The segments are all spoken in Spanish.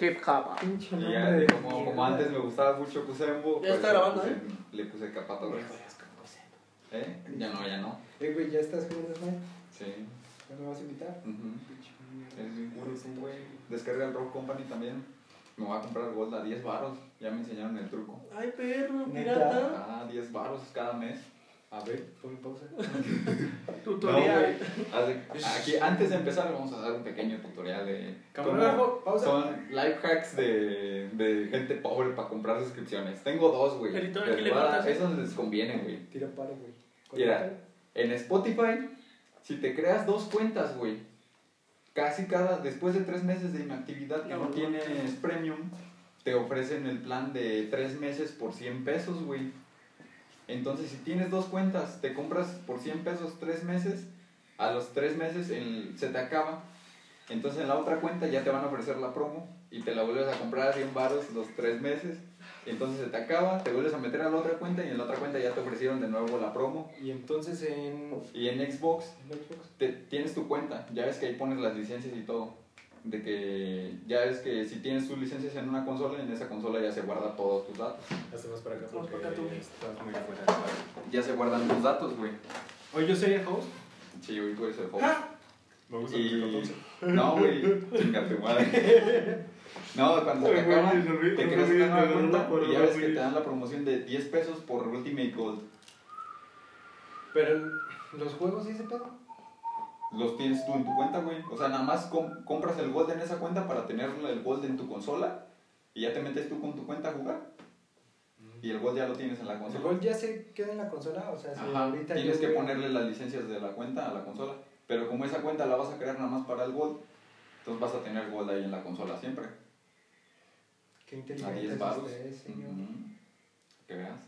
hip hop. Pinche Y ya, de como, como antes me gustaba mucho Kusembo, Ya pues, está grabando, le ¿eh? puse- Le puse capa Torres. ¿Eh? Ya no, ya no. Eh, güey, ¿ya estás con el Smite? Sí. ¿Ya me vas a invitar? Es bien curioso, güey. Descarga el Rock Company también. Me voy a comprar Gold a 10 baros. Ya me enseñaron el truco. Ay, perro, pirata. Ah, 10 baros cada mes. A ver, ponme pausa. Tutorial. No, Aquí, antes de empezar, vamos a dar un pequeño tutorial de. Camarógrafo, pausa. Son life hacks de, de gente pobre para comprar suscripciones. Tengo dos, güey. Editor, Les aquí le a ¿eh? Esos les conviene, güey. Tira paro, güey. Mira. En Spotify, si te creas dos cuentas, güey, casi cada, después de tres meses de inactividad que No, no, no. tienes premium, te ofrecen el plan de tres meses por 100 pesos, güey. Entonces, si tienes dos cuentas, te compras por 100 pesos tres meses, a los tres meses se te acaba. Entonces, en la otra cuenta ya te van a ofrecer la promo y te la vuelves a comprar a 100 baros los tres meses. Entonces se te acaba, te vuelves a meter a la otra cuenta y en la otra cuenta ya te ofrecieron de nuevo la promo. Y entonces en, Y en Xbox en Xbox. te- tienes tu cuenta, ya ves que ahí pones las licencias y todo. De que ya ves que si tienes tus licencias en una consola, en esa consola ya se guarda todos tus datos. Hasta más para acá. Más porque para acá tú. Estás muy afuera. Ya se guardan tus datos, güey. Oye, yo soy el host. Sí, güey, tú eres el host. Me gusta Y... No, güey, chinga tu madre. No, cuando se te acaba, te creas una nueva cuenta y ya ves que te dan la promoción de 10 pesos por Ultimate Gold. Pero los juegos sí se pedo. Los tienes tú en tu cuenta, güey. O sea, nada más com- compras el Gold en esa cuenta para tener el Gold en tu consola y ya te metes tú con tu cuenta a jugar. Y el Gold ya lo tienes en la El consola. gol ya se queda en la consola, o sea, si Ajá, ahorita tienes que ponerle las licencias de la cuenta a la consola. Pero como esa cuenta la vas a crear nada más para el Gold, entonces vas a tener Gold ahí en la consola siempre. Qué inteligente 10 es usted, señor. Ujú. Que veas.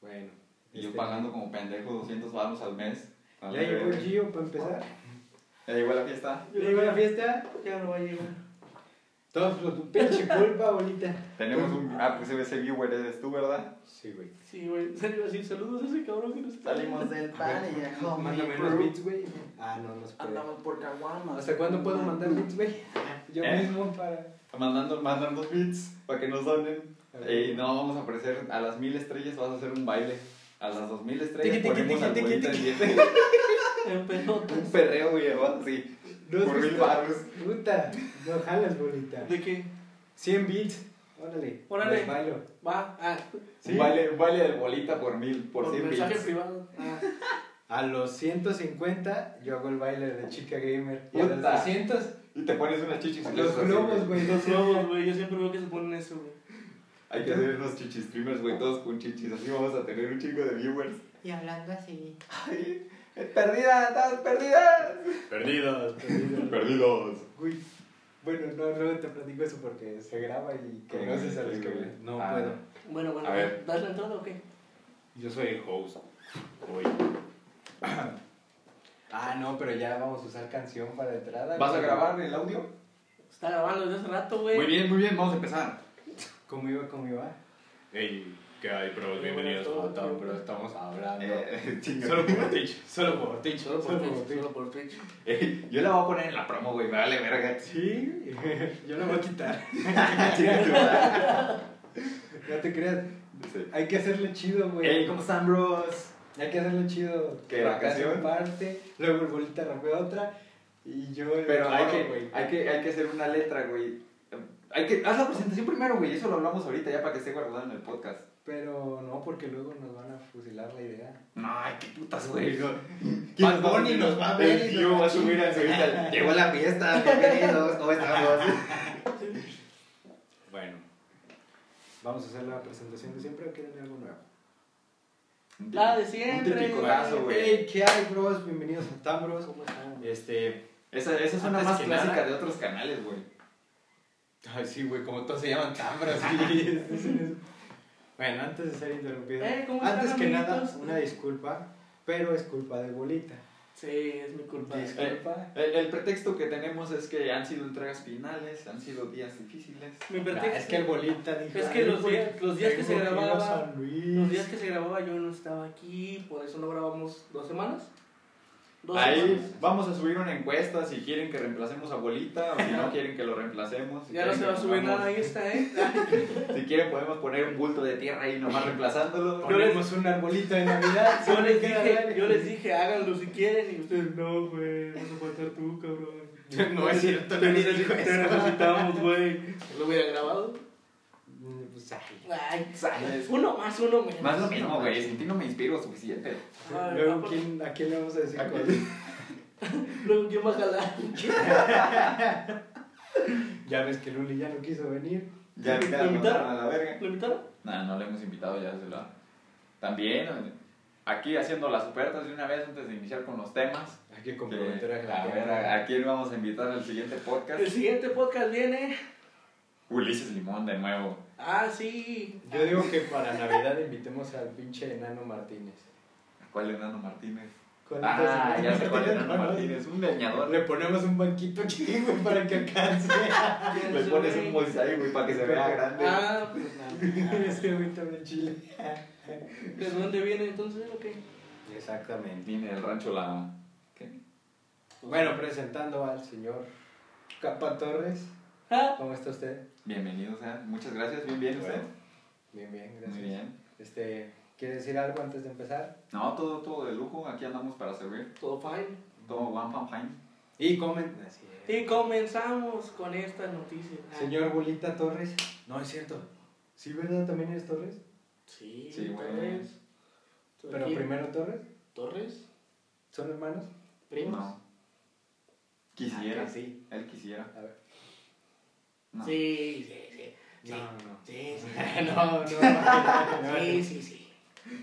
Bueno. Y yo este, pagando como pendejo 200 baros al mes. Ya llegó el Gio para empezar. Ya llegó la fiesta. Ya llegó la fiesta. Ya no va a llegar. Todo por tu pinche culpa, bolita. Tenemos un. Ah, pues ese viewer eres tú, ¿verdad? Sí, güey. Sí, güey. En serio, así, saludos a ese cabrón que nos está Salimos del pan y ya Mándame unos beats, güey. Ah, no, no se puede. Andamos por caguamas. ¿Hasta cuándo puedo mandar beats, güey? Yo ¿Eh? mismo para. Mandando, mandando beats para que nos donen. Y no, vamos a ofrecer a las mil estrellas, vas a hacer un baile. A las dos mil estrellas ponemos al. En pelotas. Un perreo, güey, así. ¿No Por mil baros. Puta, no jalas, bolita. ¿De qué? 100 beats. Órale. Órale. bailo. Va. Ah, Sí. Un baile, un baile del bolita por mil, por, cien mensaje bits. privado. Ah. A los 150 yo hago el baile de chica gamer. Y a los Puta. 200 Y te pones una chichis. los globos, güey. Los Los globos, güey. Yo siempre veo que se ponen eso, güey. Hay que hacer unos chichis streamers, güey, todos con chichis. Así vamos a tener un chingo de viewers. Y hablando así. Ay, perdida, estás perdidas. Perdidos. Uy. Bueno, no, luego te platico eso porque se graba y ¿Cómo conoces a los sí, que? No Ah. puedo. Bueno, bueno. A ver. ¿Das la entrada o qué? Yo soy el host. Hoy. ah, no, pero ya vamos a usar canción para entrada. ¿Vas a grabar el audio? Está grabando desde hace rato, güey. Muy bien, muy bien, vamos a empezar. ¿Cómo iba, cómo iba? Hey, ¿qué hay, bros? Bienvenidos a. Tom, pero estamos hablando. Eh, chinga. Solo por Twitch, solo por Twitch. Solo por Twitch. Solo por Twitch. Eh, yo la voy a poner en la promo, güey, me vale verga. Sí, yo la voy a quitar. No te creas. Sí. Hay que hacerle chido, güey. Hey, ¿cómo están, bros? Hay que hacerle chido. ¿Qué, canción? parte, luego el bolita rapea otra y yo el Pero hay que, güey. hay, que, hay que hacer una letra, güey. Hay que, haz la presentación primero, güey, eso lo hablamos ahorita ya para que esté guardado en el podcast. Pero no, porque luego nos van a fusilar la idea. No, ay, qué putas, güey. Bad Bunny nos va a ver El y tío nos va va a subir a su Insta, Llegó la fiesta, bienvenidos, ¿cómo estamos? Bueno, vamos a hacer la presentación de siempre o quieren algo nuevo. La de Un siempre. tipiconazo, güey. Hey, ¿qué hay, bros? Bienvenidos a Tambros. ¿Cómo están? Este. Esa, esa es una más clásica nada- de otros canales, güey. Ay, sí, güey, como todos se llaman Tambros. sí. bueno, antes de ser interrumpido, Eh, ¿cómo están, antes que nada, amiguitos? una disculpa, pero es culpa de Bolita. Sí, es mi culpa. Disculpa. El, el pretexto que tenemos es que han sido entregas finales, han sido días difíciles. Mi pretexto. es que el Bolita dijo. Es que "Ay, los días- los días que se grababa- San Luis". Los días que se grababa yo no estaba aquí, por eso no grabamos dos semanas. Dos Ahí semanas. vamos a subir una encuesta si quieren que reemplacemos a Abuelita o si no quieren que lo reemplacemos. Si Ya no se va a subir nada ahí está, ¿eh? Si quieren podemos poner un bulto de tierra ahí nomás reemplazándolo. Yo les- Ponemos un arbolito de Navidad. Yo les dije, yo les dije, háganlo si quieren y ustedes, no, güey, vas a faltar tú, cabrón. No es cierto, te, necesitamos, güey. ¿Lo hubiera grabado? Pues, ay. ¿Sabes? uno más, uno menos. Más lo mismo, güey. Sin ti no me inspiro suficiente. Ay, Luego. ¿quién, ¿a quién le vamos a decir? ¿A cuál? Luego, ¿quién va a jalar? Ya ves que Luli ya no quiso venir. Ya ¿Lo invitaron? a la verga. ¿Lo invitaron? No, no le hemos invitado ya. Se la... También, aquí haciendo las ofertas de una vez antes de iniciar con los temas. Hay que comprometer a a ver, ¿a, a quién vamos a invitar al siguiente podcast? El siguiente podcast viene. Ulises Limón de nuevo. Ah, sí. Yo digo que para Navidad invitemos al pinche enano Martínez. ¿Cuál enano Martínez? ¿Cuál Ah, es? ya sé cuál enano Martínez. Un leñador. Le ponemos un banquito aquí, güey, para que alcance. Le pones un mosaico, güey, para que se vea grande. Ah, pues nada. Ese güey también chile. ¿De dónde viene entonces? Ok. Exactamente. Viene el rancho la... ¿Qué? Bueno, presentando al señor Capa Torres. Ah, ¿Cómo está usted? Bienvenido, o sea, muchas gracias. Bien, bien, usted. Bien, bien, gracias. Muy bien. Este, ¿quiere decir algo antes de empezar? No, todo, todo de lujo. Aquí andamos para servir. todo fine. Todo one fan fine. Y comen. Y comenzamos con esta noticia. Ah, Señor Bolita Torres. No, es cierto. ¿Sí, verdad? ¿También eres Torres? Sí, Sí. Torres. Pero Aquí, primero Torres. Torres, ¿Son hermanos? primos. No. Quisiera. Ah, que sí. Él quisiera. A ver. No. Sí, sí, sí. Sí, No, no. sí, sí. no, no. Sí, sí, sí.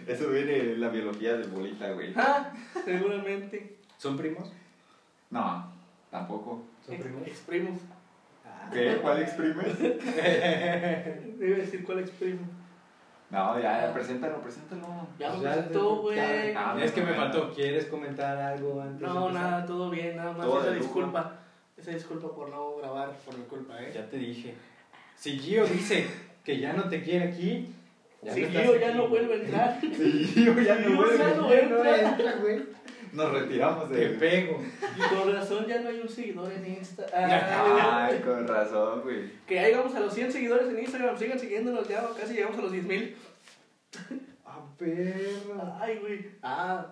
Eso viene de la biología de bolita, güey. Ah, seguramente. ¿Son primos? No, tampoco. ¿Son primos? Ex primos. Ah. ¿Qué? ¿Cuál exprimes? Debe decir cuál ex primo. No, ya, ya, preséntalo, preséntalo. Ya me Ya, presentó, güey. Ah, Es que me faltó. ¿Quieres comentar algo antes? de No, nada, todo bien, nada más. Todo esa disculpa. Esa disculpa por no grabar por mi culpa, ¿eh? Ya te dije. Si Gio dice que ya no te quiere aquí. si no Gio ya aquí. no vuelve a entrar. Sí, yo ya no Yo vuelvo. ya no entra. entra, güey. Nos retiramos Te de... pego. Con razón ya no hay un seguidor en Insta. Ah, Ay, con razón, güey. que ya llegamos a los 100 seguidores en Instagram. Sigan siguiéndonos ya. Casi llegamos a los 10 mil. Ah, perro. Ay, güey. Ah,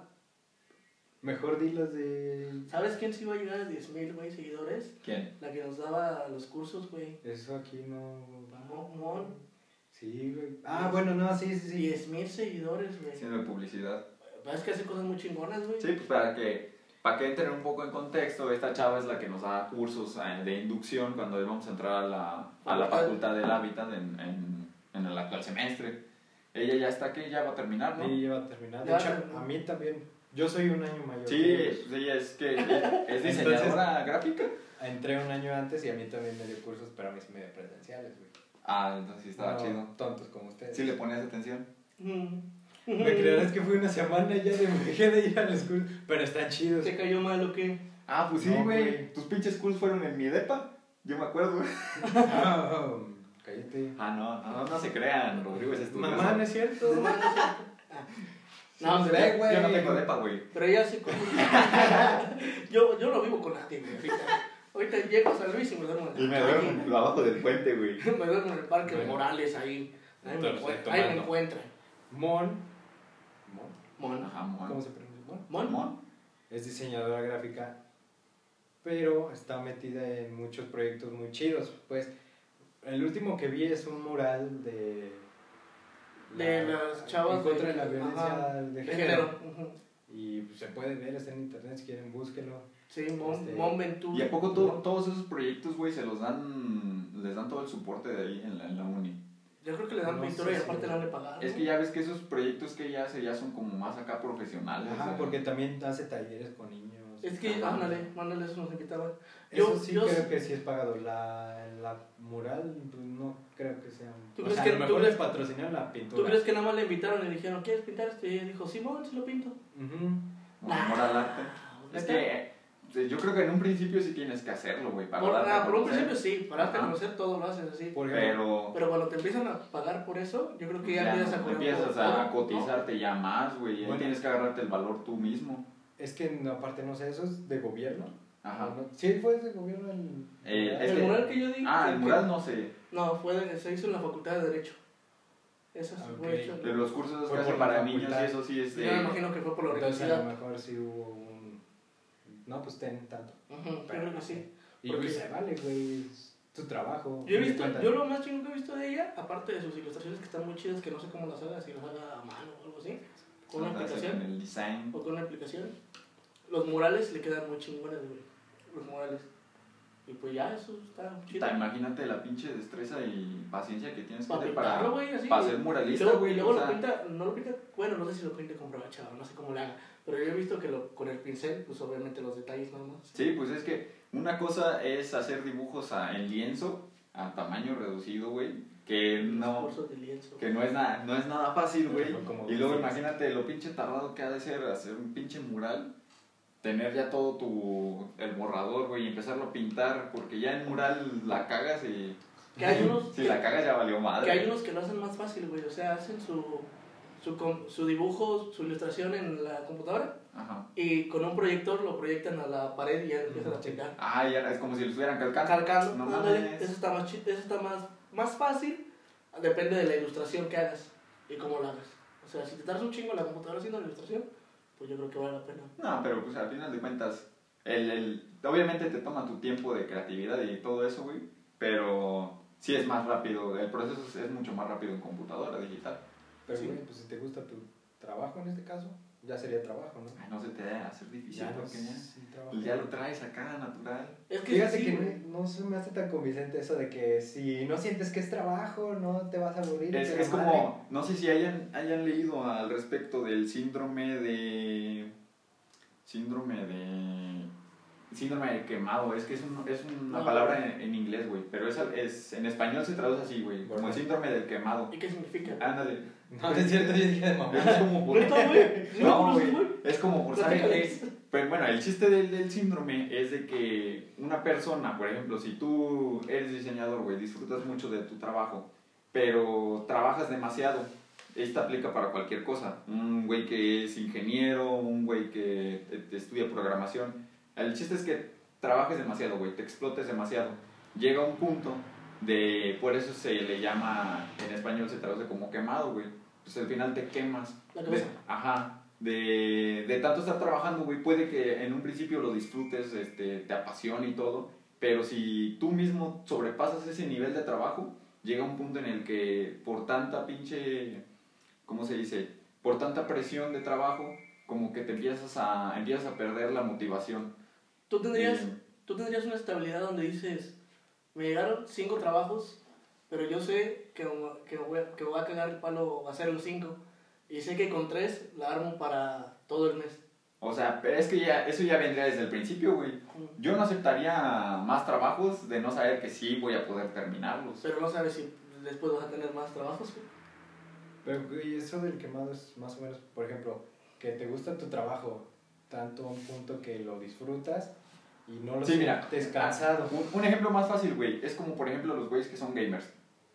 Mejor dilos de. ¿sabes quién sí iba a llegar a 10 mil, güey, seguidores? ¿Quién? La que nos daba los cursos, güey. Eso aquí no. Mo- Mon. Sí, güey. Ah, bueno, no, sí, sí, sí. 10 mil seguidores, güey. Haciendo publicidad. Es que hace cosas muy chingonas, güey. Sí, pues para que, para que entren un poco en contexto, esta chava es la que nos da cursos eh, de inducción cuando vamos a entrar a la, a la Facultad del Hábitat en, en, en el actual semestre. Ella ya está aquí, ya va a terminar, ¿no? Sí, ya va a terminar. De hecho, a mí también. Yo soy un año mayor. Sí, sí, es que es diseñadora gráfica. Entré un año antes y a mí también me dio cursos, pero a mí sí me dio presenciales, güey. Ah, entonces sí estaba No, chido. Tontos como ustedes. Sí le ponías atención. Mm. Me creerás que fui una semana y ya de- dejé de ir a los cursos, pero están chidos. ¿Te cayó mal o qué? Ah, pues sí, No, güey. Tus pinches cursos fueron en mi depa. Yo me acuerdo, güey. Ah, cállate. Ah, no, no, no se crean. Rodrigo es estudioso. Mamá, no es cierto. No. No, Sí, güey. Yo no tengo depa, güey. pero ella sí. como- yo, yo lo vivo con la güey. Ahorita, llego a San Luis y me duermo en Y me la calle. duermo abajo del puente, güey. Me duermo en el parque de. Morales ahí. Ahí me, Entonces, encuent- ahí me encuentran. Mon. Mon. Mon. Ajá, ¿Cómo mon. se pronuncia? Mon. Mon. Mon. Es diseñadora gráfica, pero está metida en muchos proyectos muy chidos. Pues el último que vi es un mural de. De las chavas En contra de, de- la violencia ajá, de, De género. Y pues, se puede ver, está en internet si quieren, búsquenlo. Sí, Mon, Este- Ventura. ¿Y a poco to- todos esos proyectos, güey, se los dan, les dan todo el soporte de ahí en la, en la uni? Yo creo que le dan No pintura y aparte le han de pagar. Es que ya ves que esos proyectos que ella hace ya son como más acá profesionales. Ajá, porque también hace talleres con niños. Es que, ándale, ándale, eso nos invitaban. Eso Yo- sí yo- creo que sí es pagado. La, la mural, pues no creo que sea. ¿Tú o crees sea, que- a lo tú mejor crees- les patrocinaron la pintura. ¿Tú crees que nada más le invitaron y le dijeron, ¿quieres pintar esto? Y ella dijo, Simón, se lo pinto. Por amor al arte. Es que eh, yo creo que en un principio sí tienes que hacerlo, güey, para Por, darte ah, a por un principio sí, para darte a conocer todo lo haces así. Pero Pero cuando te empiezan a pagar por eso, yo creo que ya, ya empiezas a no, cobrar empiezas por a todo, ¿no? cotizarte ya más, güey. y ahí Bueno. tienes que agarrarte el valor tú mismo. Es que aparte no sé, eso es de gobierno. Ajá. Sí, fue de gobierno el. Eh, El que- mural que yo di. Ah, que- el mural no sé. No, fue de- se hizo en la Facultad de Derecho. Eso Ok. fue hecho. De los cursos que Fue hacen para niños y eso sí es Yo me de... imagino que fue por la Entonces a lo universidad. mejor sí hubo un. No, pues ten tanto. Yo creo que sí. Y Porque- se vale, güey. es tu trabajo. Yo he de visto, yo lo más chingón que he visto de ella, aparte de sus ilustraciones que están muy chidas, que no sé cómo las haga, si las haga a mano o algo así, con una Con aplicación, el design. o con una aplicación, los murales le quedan muy chingones, güey. Los murales. Y pues ya, eso está chido. Imagínate la pinche destreza y paciencia que tienes que Para tener pintarlo, para, güey, así. para ser muralista, luego, güey. y luego lo sea, pinta, no lo pinta, bueno, no sé si lo pinta con brocha o no sé cómo le haga, pero yo he visto que lo, con el pincel, pues obviamente los detalles nada más. Sí, pues es que una cosa es hacer dibujos a- en lienzo a tamaño reducido, güey, que no, lienzo. que no es nada, no es nada fácil, güey. Y luego imagínate lo pinche tardado que ha de ser hacer un pinche mural, tener ya todo tu el borrador, güey, y empezarlo a pintar, porque ya en mural la cagas y Que hay unos, si la cagas ya valió madre. que hay unos que lo hacen más fácil, güey, o sea, hacen su, su, su dibujo, su ilustración en la computadora Ajá. y con un proyector lo proyectan a la pared y ya empiezan a pintar. Ah, ya es como si lo estuvieran calcando. Calcando, No ándale, eso está más eso está más, más fácil, depende de la ilustración que hagas y cómo la hagas. O sea, si te tardas un chingo en la computadora haciendo la ilustración, pues yo creo que vale la pena. No, pero pues al final de cuentas, el, el, obviamente te toma tu tiempo de creatividad y todo eso, güey, pero sí es más rápido, el proceso es, es mucho más rápido en computadora digital. Pero, Sí. güey, pues si te gusta tu trabajo en este caso, ya sería trabajo, ¿no? Ay, no se te debe hacer difícil Ya no porque ya, es un trabajo. y ya lo traes acá natural. Es que Fíjate sí, que güey. no, se me hace tan convincente eso de que si no sientes que es trabajo, no te vas a aburrir. Es, madre. como, no sé si hayan, hayan leído al respecto del síndrome de... Síndrome de... Síndrome de quemado, es que es, un- es una No. palabra en, en inglés, güey, pero es, es, en español se traduce así, güey, como el síndrome del quemado. ¿Y qué significa? Ándale. No, es cierto, yo dije de mamá. Es como por... ¿Neta, güey? ¿Sí lo No, conoces, güey. Es como por, ¿saben qué? Platícales. Pero bueno, el chiste del, del síndrome es de que una persona, por ejemplo, si tú eres diseñador, güey, disfrutas mucho de tu trabajo, pero trabajas demasiado, esta aplica para cualquier cosa. Un güey que es ingeniero, un güey que te- te estudia programación. El chiste es que trabajes demasiado, güey, te explotes demasiado. Llega un punto de, por eso se le llama, en español se traduce como quemado, güey. Pues al final te quemas. La De- ajá. De, de tanto estar trabajando, güey, puede que en un principio lo disfrutes, este, te apasione y todo, pero si tú mismo sobrepasas ese nivel de trabajo, llega un punto en el que por tanta pinche, ¿cómo se dice? Por tanta presión de trabajo, como que te empiezas a, empiezas a perder la motivación. ¿Tú tendrías, tú tendrías una estabilidad donde dices, me llegaron cinco trabajos, pero yo sé que, que, me voy, a- que voy a cagar el palo a hacer los cinco. Y sé que con tres la armo para todo el mes. o sea, pero es que ya, eso ya vendría desde el principio, güey. Yo no aceptaría más trabajos de no saber que sí voy a poder terminarlos. Pero no sabes si después vas a tener más trabajos. güey. Pero, güey, eso del quemado es más o menos, por ejemplo, que te gusta tu trabajo tanto a un punto que lo disfrutas y no lo Sí, mira. sientes cansado. Un, un ejemplo más fácil, güey, es como por ejemplo los güeyes que son gamers.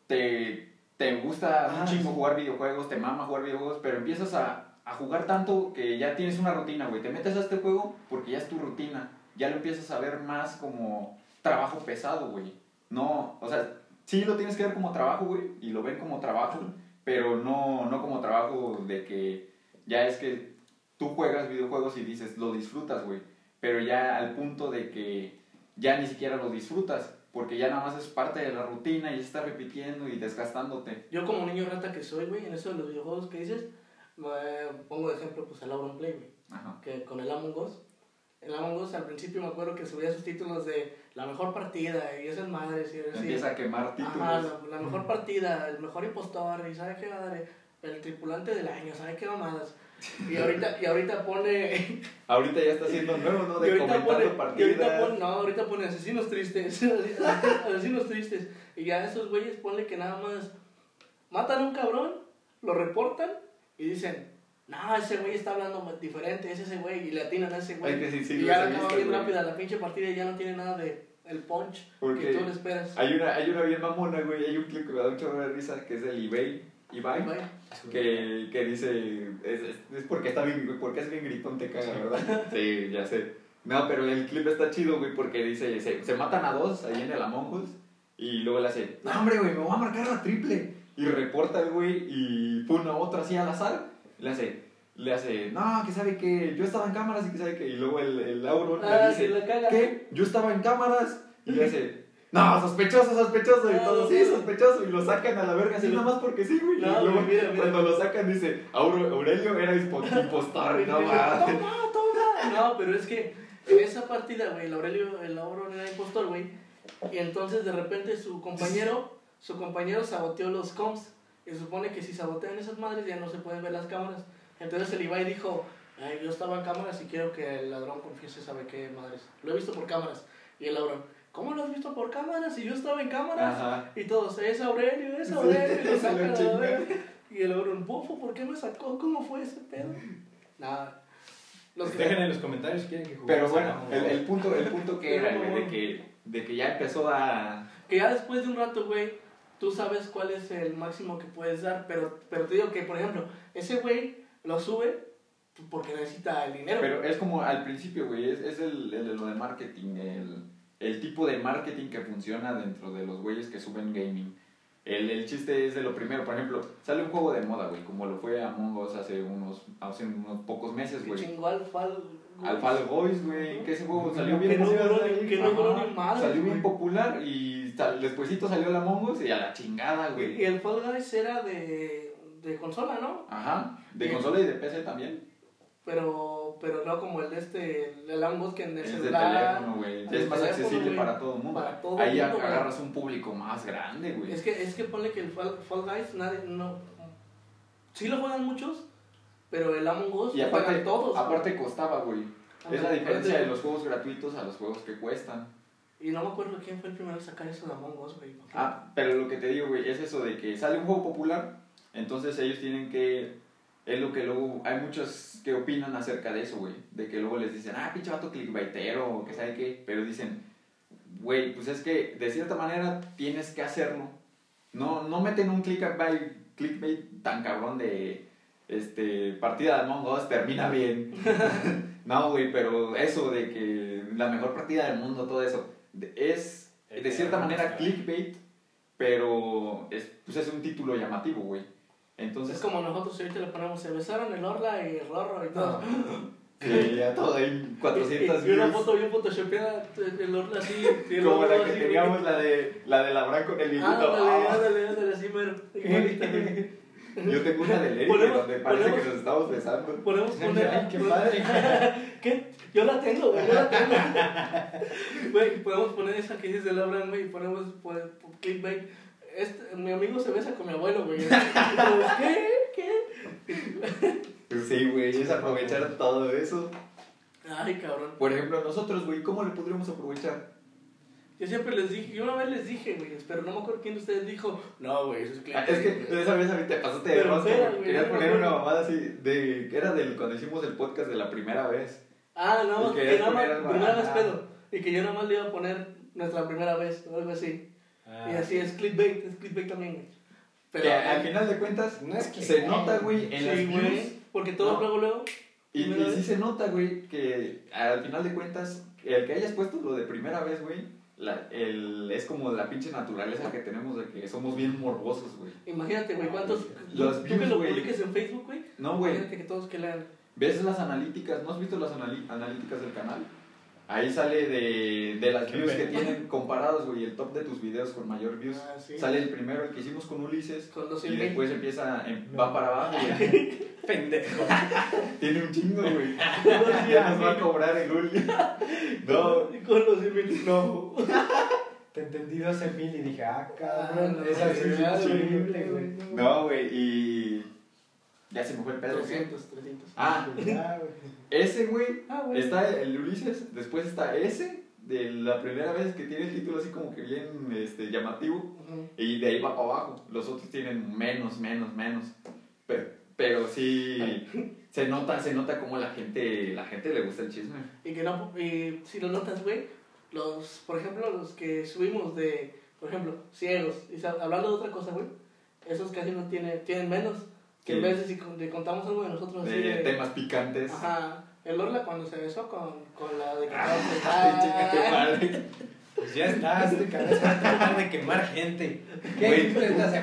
Te, te gusta Ah, un chingo sí. jugar videojuegos, te mama jugar videojuegos, pero empiezas a, a jugar tanto que ya tienes una rutina, güey. Te metes a este juego porque ya es tu rutina. Ya lo empiezas a ver más como trabajo pesado, güey. No, o sea, sí lo tienes que ver como trabajo, güey, y lo ven como trabajo, pero no, no como trabajo de que ya es que tú juegas videojuegos y dices, lo disfrutas, güey. Pero ya al punto de que ya ni siquiera lo disfrutas, porque ya nada más es parte de la rutina y ya está repitiendo y desgastándote. Yo como niño rata que soy, güey, en eso de los videojuegos que dices, me pongo de ejemplo pues el Auron Play, güey. Que con el Among Us. El Among Us al principio me acuerdo que subía sus títulos de la mejor partida y esas madres y así. Empieza a quemar títulos. Ajá, la, la mejor partida, el mejor impostor y sabe qué madre, el tripulante del año, sabe qué mamadas. Y ahorita, y ahorita pone, Ahorita ya está haciendo nuevo, ¿no? y De comentando pone, y partidas. ahorita pone, no, ahorita pone asesinos tristes, asesinos tristes. Y ya esos güeyes ponle que nada más matan a un cabrón, lo reportan y dicen, no, ese güey está hablando diferente, es ese güey, y le atinan a ese güey. Es que sí, sí, y ya acaba bien güey. rápida la pinche partida y ya no tiene nada de el punch Porque que tú le esperas. Hay una, hay una bien mamona, güey. Hay un clip que me da un chorro de risa que es del eBay. Ibai, Bye. que, que dice, es, es, es porque está bien, porque es bien gritón, te caga, ¿verdad? Sí, ya sé. No, pero el clip está chido, güey, porque dice, se, se matan a dos ahí en el Among Us, y luego le hace, no, hombre, güey, me voy a marcar la triple. Y reporta el güey y pone a otro así al azar, le hace, le hace, no, que sabe que yo estaba en cámaras y que sabe que, y luego el, el Auron Ah, le dice, la caga. ¿qué? Yo estaba en cámaras, y le hace, no, sospechoso, sospechoso, y todo, sí, sospechoso, y lo sacan a la verga, así Sí. nada más porque sí, güey. No, y luego, mira, mira. cuando lo sacan, dice, "Aure- Aurelio era impo- impostor, no mames. Toma, toma. No, pero es que en esa partida, güey, el Aurelio, el Auron era impostor, güey. Y entonces de repente su compañero, su compañero saboteó los comms. Y supone que si sabotean esas madres ya no se pueden ver las cámaras. Entonces el Ibai dijo, "Ay, yo estaba en cámaras y quiero que el ladrón confiese sabe qué madres. Lo he visto por cámaras. Y el Auron, ¿cómo lo has visto por cámaras? Si yo estaba en cámaras. Ajá. Y todos, es Aurelio, es Sí, Aurelio, y lo se lo sacan a la chingan. verga. Y el Auron, bofo, ¿por qué me sacó? ¿Cómo fue ese pedo? Nada. Los que- Dejen en los comentarios si quieren que juguemos. Pero bueno, el, el punto, el punto que era, güey, de que, de que ya empezó a... Que ya después de un rato, güey, tú sabes cuál es el máximo que puedes dar, pero, pero te digo que, por ejemplo, ese güey lo sube porque necesita el dinero. Pero es como al principio, güey, es, es el, el de lo de marketing, el, el tipo de marketing que funciona dentro de los güeyes que suben gaming. El, el chiste es de lo primero, por ejemplo, sale un juego de moda, güey, como lo fue Among Us hace unos, hace unos pocos meses, güey. chingó al Fal. Al Fall Boys, güey, que ese juego salió Que bien, no salió bien popular y sal- despuésito salió el Among Us y a la chingada, Y güey. el Fall Guys era de, de consola, ¿no? Ajá, de consola y de PC también. Pero, pero no como el de este, el Among Us que en el Es de celular. teléfono, güey. el Es más teléfono, accesible para todo el mundo. Para todo Ahí el mundo, agarras un público más grande, güey. Es que, es que ponle que el Fall, Fall Guys, nadie, no. Sí lo juegan muchos, pero el Among Us Y aparte, juegan todos. aparte costaba, güey. Es la diferencia de los juegos gratuitos a los juegos que cuestan. Y no me acuerdo quién fue el primero en sacar eso de Among Us, güey. Ah, pero lo que te digo, güey, es eso de que sale un juego popular, entonces ellos tienen que... Es lo que luego... Hay muchos que opinan acerca de eso, güey. De que luego les dicen, ah, pinche vato clickbaitero, o que sabe qué. Pero dicen, güey, pues es que de cierta manera tienes que hacerlo. No, no meten un clickbait, clickbait tan cabrón de... Este, partida de Among Us termina bien. no, güey, pero eso de que la mejor partida del mundo, todo eso, de- es de cierta manera clickbait, pero es, pues es un título llamativo, güey. Entonces, Es como nosotros ahorita le ponemos, se besaron el Orla y el Rorro y todo. sí, ya todo hay 400 y, y una views. foto bien photoshopeada, el Orla así. y Como la que así, teníamos, la de, la de Labran con el viejito. Ándale, Ah, ándale, ándale, así güey. Yo tengo una de Lady Ponemos- donde parece ponemos- que nos estamos besando. Podemos poner. Ay, qué padre. ¿Qué? Yo la tengo, güey, yo la tengo. Güey, podemos poner esa que dice el Abraham, güey, y ponemos pues, clickbait. Este, mi amigo se besa con mi abuelo, güey. ¿Qué? ¿Qué? Sí, güey, es aprovechar todo eso. Ay, cabrón. Por ejemplo, nosotros, güey, ¿cómo le podríamos aprovechar? Yo siempre les dije, yo una vez les dije, güey, pero no me acuerdo quién de ustedes dijo, no, güey, eso es Ah, clickbait. es que güey". esa vez a mí te pasaste de Pero rosca güey, querías poner una mamada así de que era del cuando hicimos el podcast de la primera vez. Ah, no, que nada más, primera vez pedo. Y que yo nada más le iba a poner nuestra primera vez, o algo así. Y así es clickbait, es clickbait también, güey. Pero, que al final de cuentas No es que se nota, güey, en las sí, views. güey, porque todo No. luego, luego, Y, y sí se nota, güey, que al final de cuentas, el que hayas puesto lo de primera vez, güey, la- el, es como la pinche naturaleza que tenemos de que somos bien morbosos, güey. imagínate, güey, cuántos, Los tú, tú views, que lo güey. publiques en Facebook, güey, No, güey, imagínate que todos que lean. ves las analíticas, ¿no has visto las analíticas del canal? Ahí sale de, de las Qué views que tienen comparados, güey, el top de tus videos con mayor views. Ah, sí. Sale el primero, el que hicimos con Ulises, Con los y 100 después empieza, em- No. va para abajo, güey. pendejo. Tiene un chingo, güey. Ya nos va a cobrar el Uli. No, Con los 100 mil, no. Te entendí 12 mil y dije, ah, Ah, cabrón, no, esa sí güey, es güey, horrible, güey. no, güey, y... Ya se me fue el pedo. ¿qué? 300, 300. Ah, ese, güey, Ah, güey. está el Ulises, después está ese, de la primera vez que tiene el título así como que bien este, llamativo, Ujú. y de ahí va para abajo. Los otros tienen menos, menos, menos. Pero, pero sí, se nota, se nota como la gente, la gente le gusta el chisme. Y que no, y si lo notas, güey, los, por ejemplo, los que subimos de, por ejemplo, ciegos, y hablando de otra cosa, güey, esos casi no tienen, tienen menos. Que en Sí. vez de si le contamos algo de nosotros así De de- temas picantes. Ajá. El Orla cuando se besó con, con la de que Ay, chica, qué padre. Pues ya estás, este canal se va a tratar de quemar gente. ¿Qué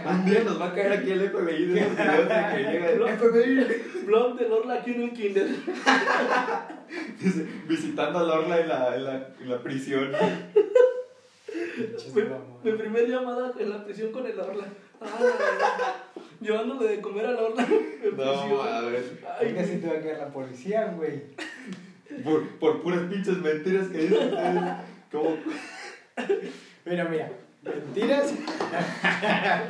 Un día nos va a caer aquí el FBI de esos videos de que llega el FBI. Blog del Orla aquí en un kinder. Dice, visitando a Lorla en la, en la, en la prisión. Mi, mi primer llamada en la prisión con el Orla. Ah, llevándole de comer al Orla en No, a ver. Ay, Venga, si te va a caer la policía, güey. Por, por puras pinches mentiras que dicen ustedes. Como, Mira, mira. Mentiras.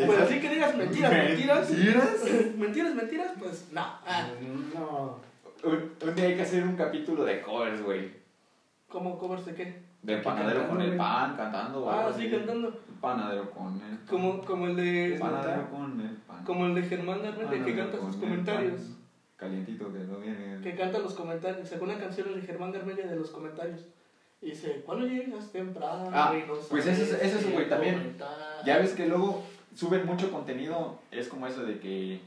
Pues así que digas mentiras, mentiras. ¿Mentiras? Mentiras, mentiras, pues no. Ah, No. Un, un día hay que hacer un capítulo de covers, güey. ¿Cómo covers de qué? De panadero cantando, con el pan, cantando. Ah, sí, así. cantando. Panadero con el pan. Como, como el de. Panadero con el. Como el de Germán Garmendia que Panadero canta con sus el comentarios. Calientito que no viene. Que canta los comentarios. Sacó una canción de Germán Garmendia de los comentarios. Y dice, ¿cuándo llegas temprano? Ah, no pues eso es- eso es, güey, también. comentar". Ya ves que luego suben mucho contenido, es como eso de que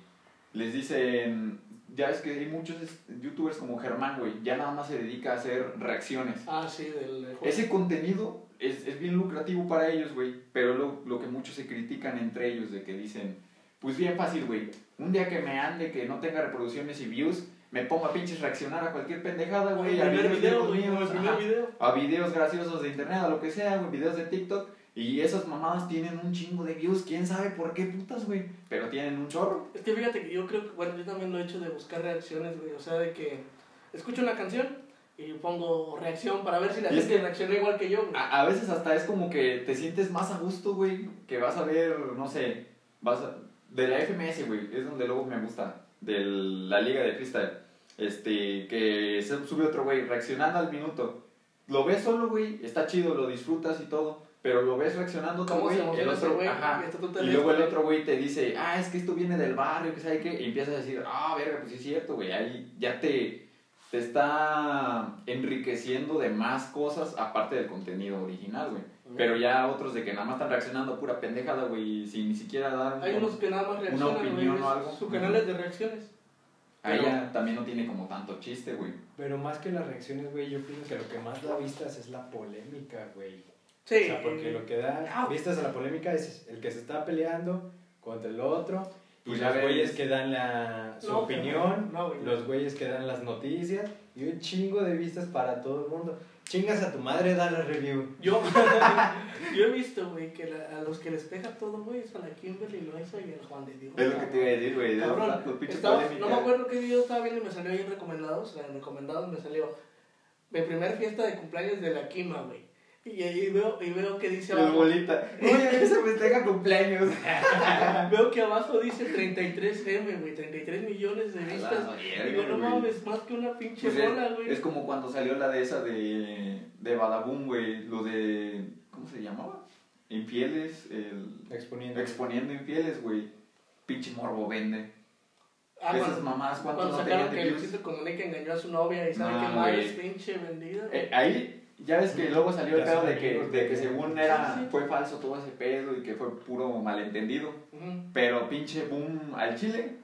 les dicen, ya ves que hay muchos youtubers como Germán, güey, ya nada más se dedica a hacer reacciones. Ah, sí, del. del juego. Ese contenido es, es bien lucrativo para ellos, güey, pero lo, lo que muchos se critican entre ellos, de que dicen, pues bien fácil, güey, un día que me ande, que no tenga reproducciones y views, me pongo a pinches reaccionar a cualquier pendejada, güey, a videos video, güey. míos, ajá video. a videos graciosos de internet, a lo que sea, güey, videos de TikTok. Y esas mamadas tienen un chingo de views, quién sabe por qué putas, güey. Pero tienen un chorro. Es que fíjate que yo creo que, bueno, yo también lo he hecho de buscar reacciones, güey. O sea, de que escucho una canción y pongo reacción para ver si la es gente que- reacciona igual que yo. A, a veces hasta es como que te sientes más a gusto, güey. Que vas a ver, no sé, vas a. De la FMS, güey, es donde luego me gusta. De la Liga de Freestyle. Este, que se sube otro güey reaccionando al minuto. Lo ves solo, güey, está chido, lo disfrutas y todo. Pero lo ves reaccionando otro ¿Cómo güey, el otro, güey? ajá. Y luego el otro güey te dice, ah, es que esto viene del barrio, que sabe qué, y empiezas a decir, ah, verga, pues sí es cierto, güey, ahí ya te, te está enriqueciendo de más cosas aparte del contenido original, güey. Pero ya otros de que nada más están reaccionando a pura pendejada, güey, sin ni siquiera dar Hay unos que nada más reaccionan, güey. opinión o algo. Su canal es de reacciones. Ahí Pero- ya también no tiene como tanto chiste, güey. Pero más que las reacciones, güey, yo pienso que lo que más da vistas es la polémica, güey. Sí. O sea, porque lo que da Ah. vistas a la polémica es el que se está peleando contra el otro. Y Pues ya los ves. güeyes que dan la, su No, opinión, no, güey. los güeyes que dan las noticias y un chingo de vistas para todo el mundo. Chingas a tu madre, da la review. Yo, yo he visto, güey, que la- a los que les pega todo, güey, es a la Kimberly Loaiza y el Juan de Dios. Es lo que te iba a decir, güey. no me acuerdo qué video estaba viendo y me salió ahí en recomendados. En recomendados me salió mi primer fiesta de cumpleaños de la Kima, güey. Y ahí veo, y veo que dice abajo, bolita. Oye, se festeja cumpleaños. veo que abajo dice 33M, güey, 33 millones de vistas. la verga, Digo, no mames, más que una pinche Pues bola, güey. es como cuando salió la de esa de, de Badaboom, güey. Lo de. ¿Cómo se llamaba? Infieles. El, Exponiendo. exponiendo infieles, güey. Pinche morbo vende. Ah, Esas cuando, mamás, ¿cuántos cuando no sacaron tenían que? Luisito Comunica engañó a su novia y sabe No, que güey. es pinche vendida. Eh, ahí, ya ves que luego salió el pedo de que, de que según era, Sí, sí. fue falso todo ese pedo y que fue puro malentendido. Ujú. Pero pinche boom al chile,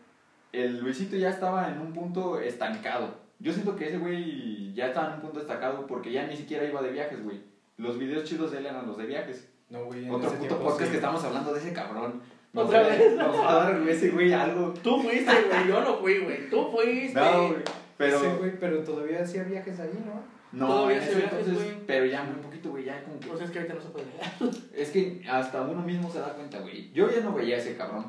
el Luisito ya estaba en un punto estancado. Yo siento que ese güey ya estaba en un punto estancado porque ya ni siquiera iba de viajes, güey. Los videos chidos de él eran los de viajes. No, güey, en Otro puto tiempo podcast sí. que estamos hablando de ese cabrón. Nos Otra vez. Nos va a dar güey, ese güey algo. Tú fuiste, güey, yo no fui, güey. Tú fuiste. No, güey. Pero. Sí, güey, pero todavía hacía viajes ahí, ¿no? No, Todavía en se ese viajes, entonces, güey. pero ya muy poquito, güey, ya como que. Pues es que ahorita no se puede. Es que hasta uno mismo se da cuenta, güey. Yo ya no veía a ese cabrón.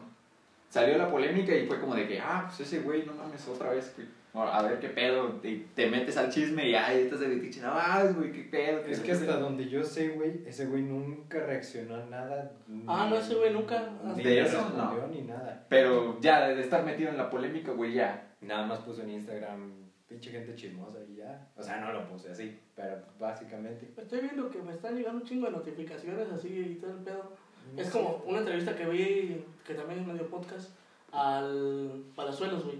Salió la polémica y fue como de que, ah, pues ese güey, no mames, otra vez, güey. A ver qué pedo. Te, te metes al chisme y ay, estás de vitiche, no mames, güey, qué pedo. Es que hasta donde yo sé, güey, ese güey nunca reaccionó a nada. Ah, no, ese güey nunca. Ni De eso, respondió ni nada. Pero ya, de estar metido en la polémica, güey, ya. Nada más puso en Instagram, pinche gente chismosa y ya. O sea, no lo puse así, pero básicamente. Estoy viendo que me están llegando un chingo de notificaciones así y todo el pedo. Es como una entrevista que vi, que también es medio podcast, al Palazuelos, güey.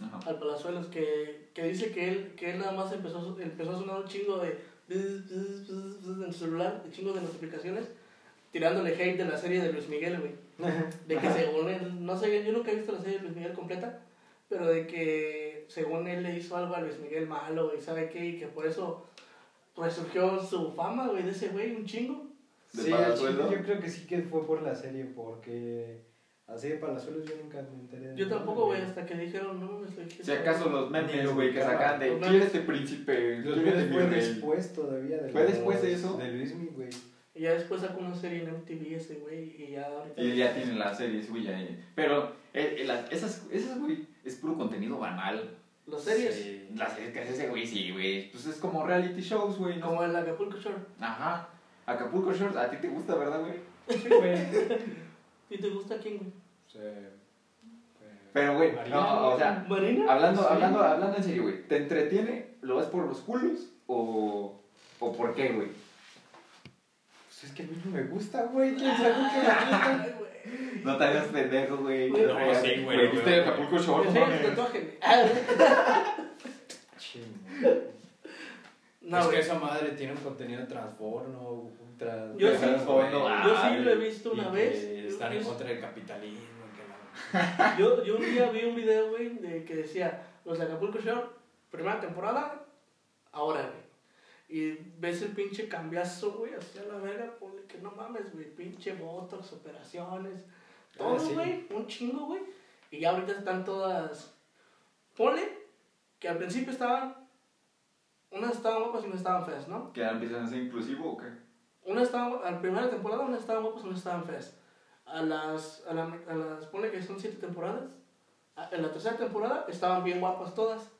Ajá. Al Palazuelos, que, que dice que él, que él nada más empezó, a- empezó a sonar un chingo de. en su celular, un chingo de notificaciones. tirándole hate de la serie de Luis Miguel, güey. De que según él, no sé, yo nunca he visto la serie de Luis Miguel completa, pero de que según él le hizo algo a Luis Miguel malo, güey, ¿sabe qué? Y que por eso resurgió su fama, güey, de ese güey, un chingo. ¿De Sí, Palazuelos? yo creo que sí que fue por la serie, porque así de Palazuelos yo nunca me enteré. de Yo tampoco, güey, hasta que dijeron, no, me estoy Si acaso los memes, güey, que sacan de ¿Quién memes. es este príncipe? Los ¿Quién es videos mi fue después todavía. De ¿Fue después de eso? De Luismi, güey. Y ya después sacó una serie en MTV ese, güey, y ya ahorita... Y ya tienen las series, güey, ya. Pero eh, eh, las- esas, esas, güey, es puro contenido banal. Las series, Sí, Las series que hace ese güey, sí, güey. Pues es como reality shows, güey, ¿no? como el Acapulco Shore. Ajá. Acapulco Shores, a ti te gusta, ¿verdad, güey? Sí, güey. ¿Y te gusta quién, güey? Sí. Pero, güey, no, o sea, ¿Marina? hablando, Sí. hablando, hablando en serio, güey, ¿te entretiene? ¿Lo ves por los culos? ¿O, o por qué, güey? Pues es que a mí no me gusta, güey. ¿Quién sabe qué me gusta? No te hagas pendejo, güey. No, sí, güey, ¿Viste güey. Acapulco Shores? Me No mames. tatuaje. Ah. No, es que esa madre tiene un contenido transforno, un tra- Yo sí, ah, Yo sí lo he visto una vez. Están en contra del capitalismo. que la- Yo, yo un día vi un video, güey, de que decía, los de Acapulco Shore, primera temporada, ahora, güey. Y ves el pinche cambiazo, güey, hacia la verga, ponle que no mames, güey, pinche botox, operaciones, todo, Ah, sí. güey, un chingo, güey. Y ya ahorita están todas, ponle que al principio estaban, unas estaban guapas y unas estaban feas, ¿no? ¿Que empiezan a ser inclusivo o qué? Una estaban, a la primera temporada, unas estaban guapas y unas estaban feas. A las, a, la, a las, pone que son siete temporadas. a- En la tercera temporada estaban bien guapas todas.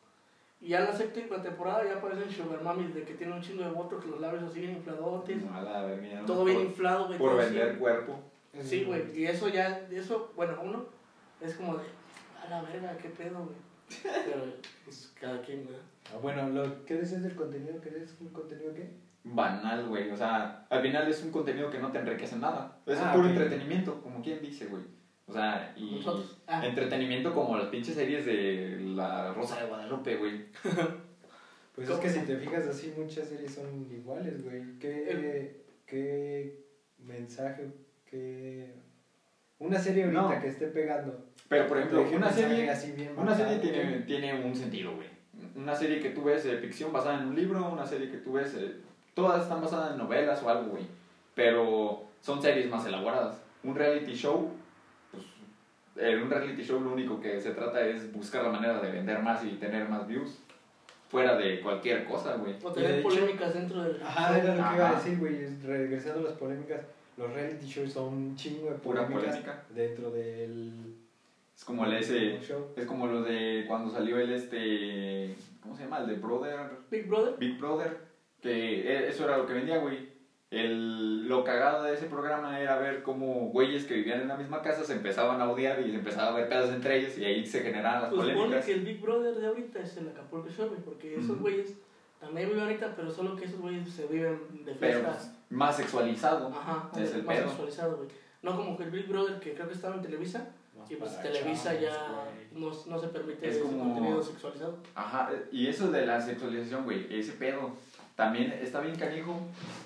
Y ya en la séptima temporada ya aparecen sugar mummies de que tienen un chingo de botox, los labios así bien infladotes. No, a la verga, ya no todo por- bien inflado, güey. Por vender así. cuerpo. Sí, güey. Y eso ya, eso, bueno, uno es como de, a la verga, qué pedo, güey. Pero, pues, cada quien, güey. Ah, bueno, lo que dices del contenido, ¿qué es un contenido qué? Banal, güey. O sea, al final es un contenido que no te enriquece nada. Es Ah, un puro entretenimiento, como quien dice, güey. O sea, y. Ah. entretenimiento como las pinches series de La Rosa de Guadalupe, güey. Pues es que si te fijas así, muchas series son iguales, güey. ¿Qué, qué mensaje, qué... Una serie ahorita No. que esté pegando. Pero, por ejemplo, una serie, así bien una serie tiene, tiene un sentido, güey. Una serie que tú ves de ficción basada en un libro, una serie que tú ves... eh, todas están basadas en novelas o algo, güey. Pero son series más elaboradas. Un reality show. En un reality show lo único que se trata es buscar la manera de vender más y tener más views. Fuera de cualquier cosa, güey. O Y tener de hecho- polémicas dentro del. Ajá, era lo que iba a decir, güey. es- Regresando a las polémicas, los reality shows son un chingo de Pura polémicas polémica. dentro del Es como el ese... show. Es como lo de cuando salió el este... ¿Cómo se llama? El de Brother... Big Brother. Big Brother, que e- eso era lo que vendía, güey. El, lo cagado de ese programa era ver cómo güeyes que vivían en la misma casa se empezaban a odiar y se empezaba a ver pedos entre ellos y ahí se generaban las Pues polémicas. que el Big Brother de ahorita es el Acapulco Shore, porque esos güeyes también viven ahorita, pero solo que esos güeyes se viven de Pero fiesta. pues, más sexualizado. Ajá, es el más pedo. sexualizado, güey. No como que el Big Brother, que creo que estaba en Televisa, Más y pues Televisa chavos, ya no, no se permite Es ese como- contenido sexualizado. Ajá, y eso de la sexualización, güey, ese pedo. También está bien canijo,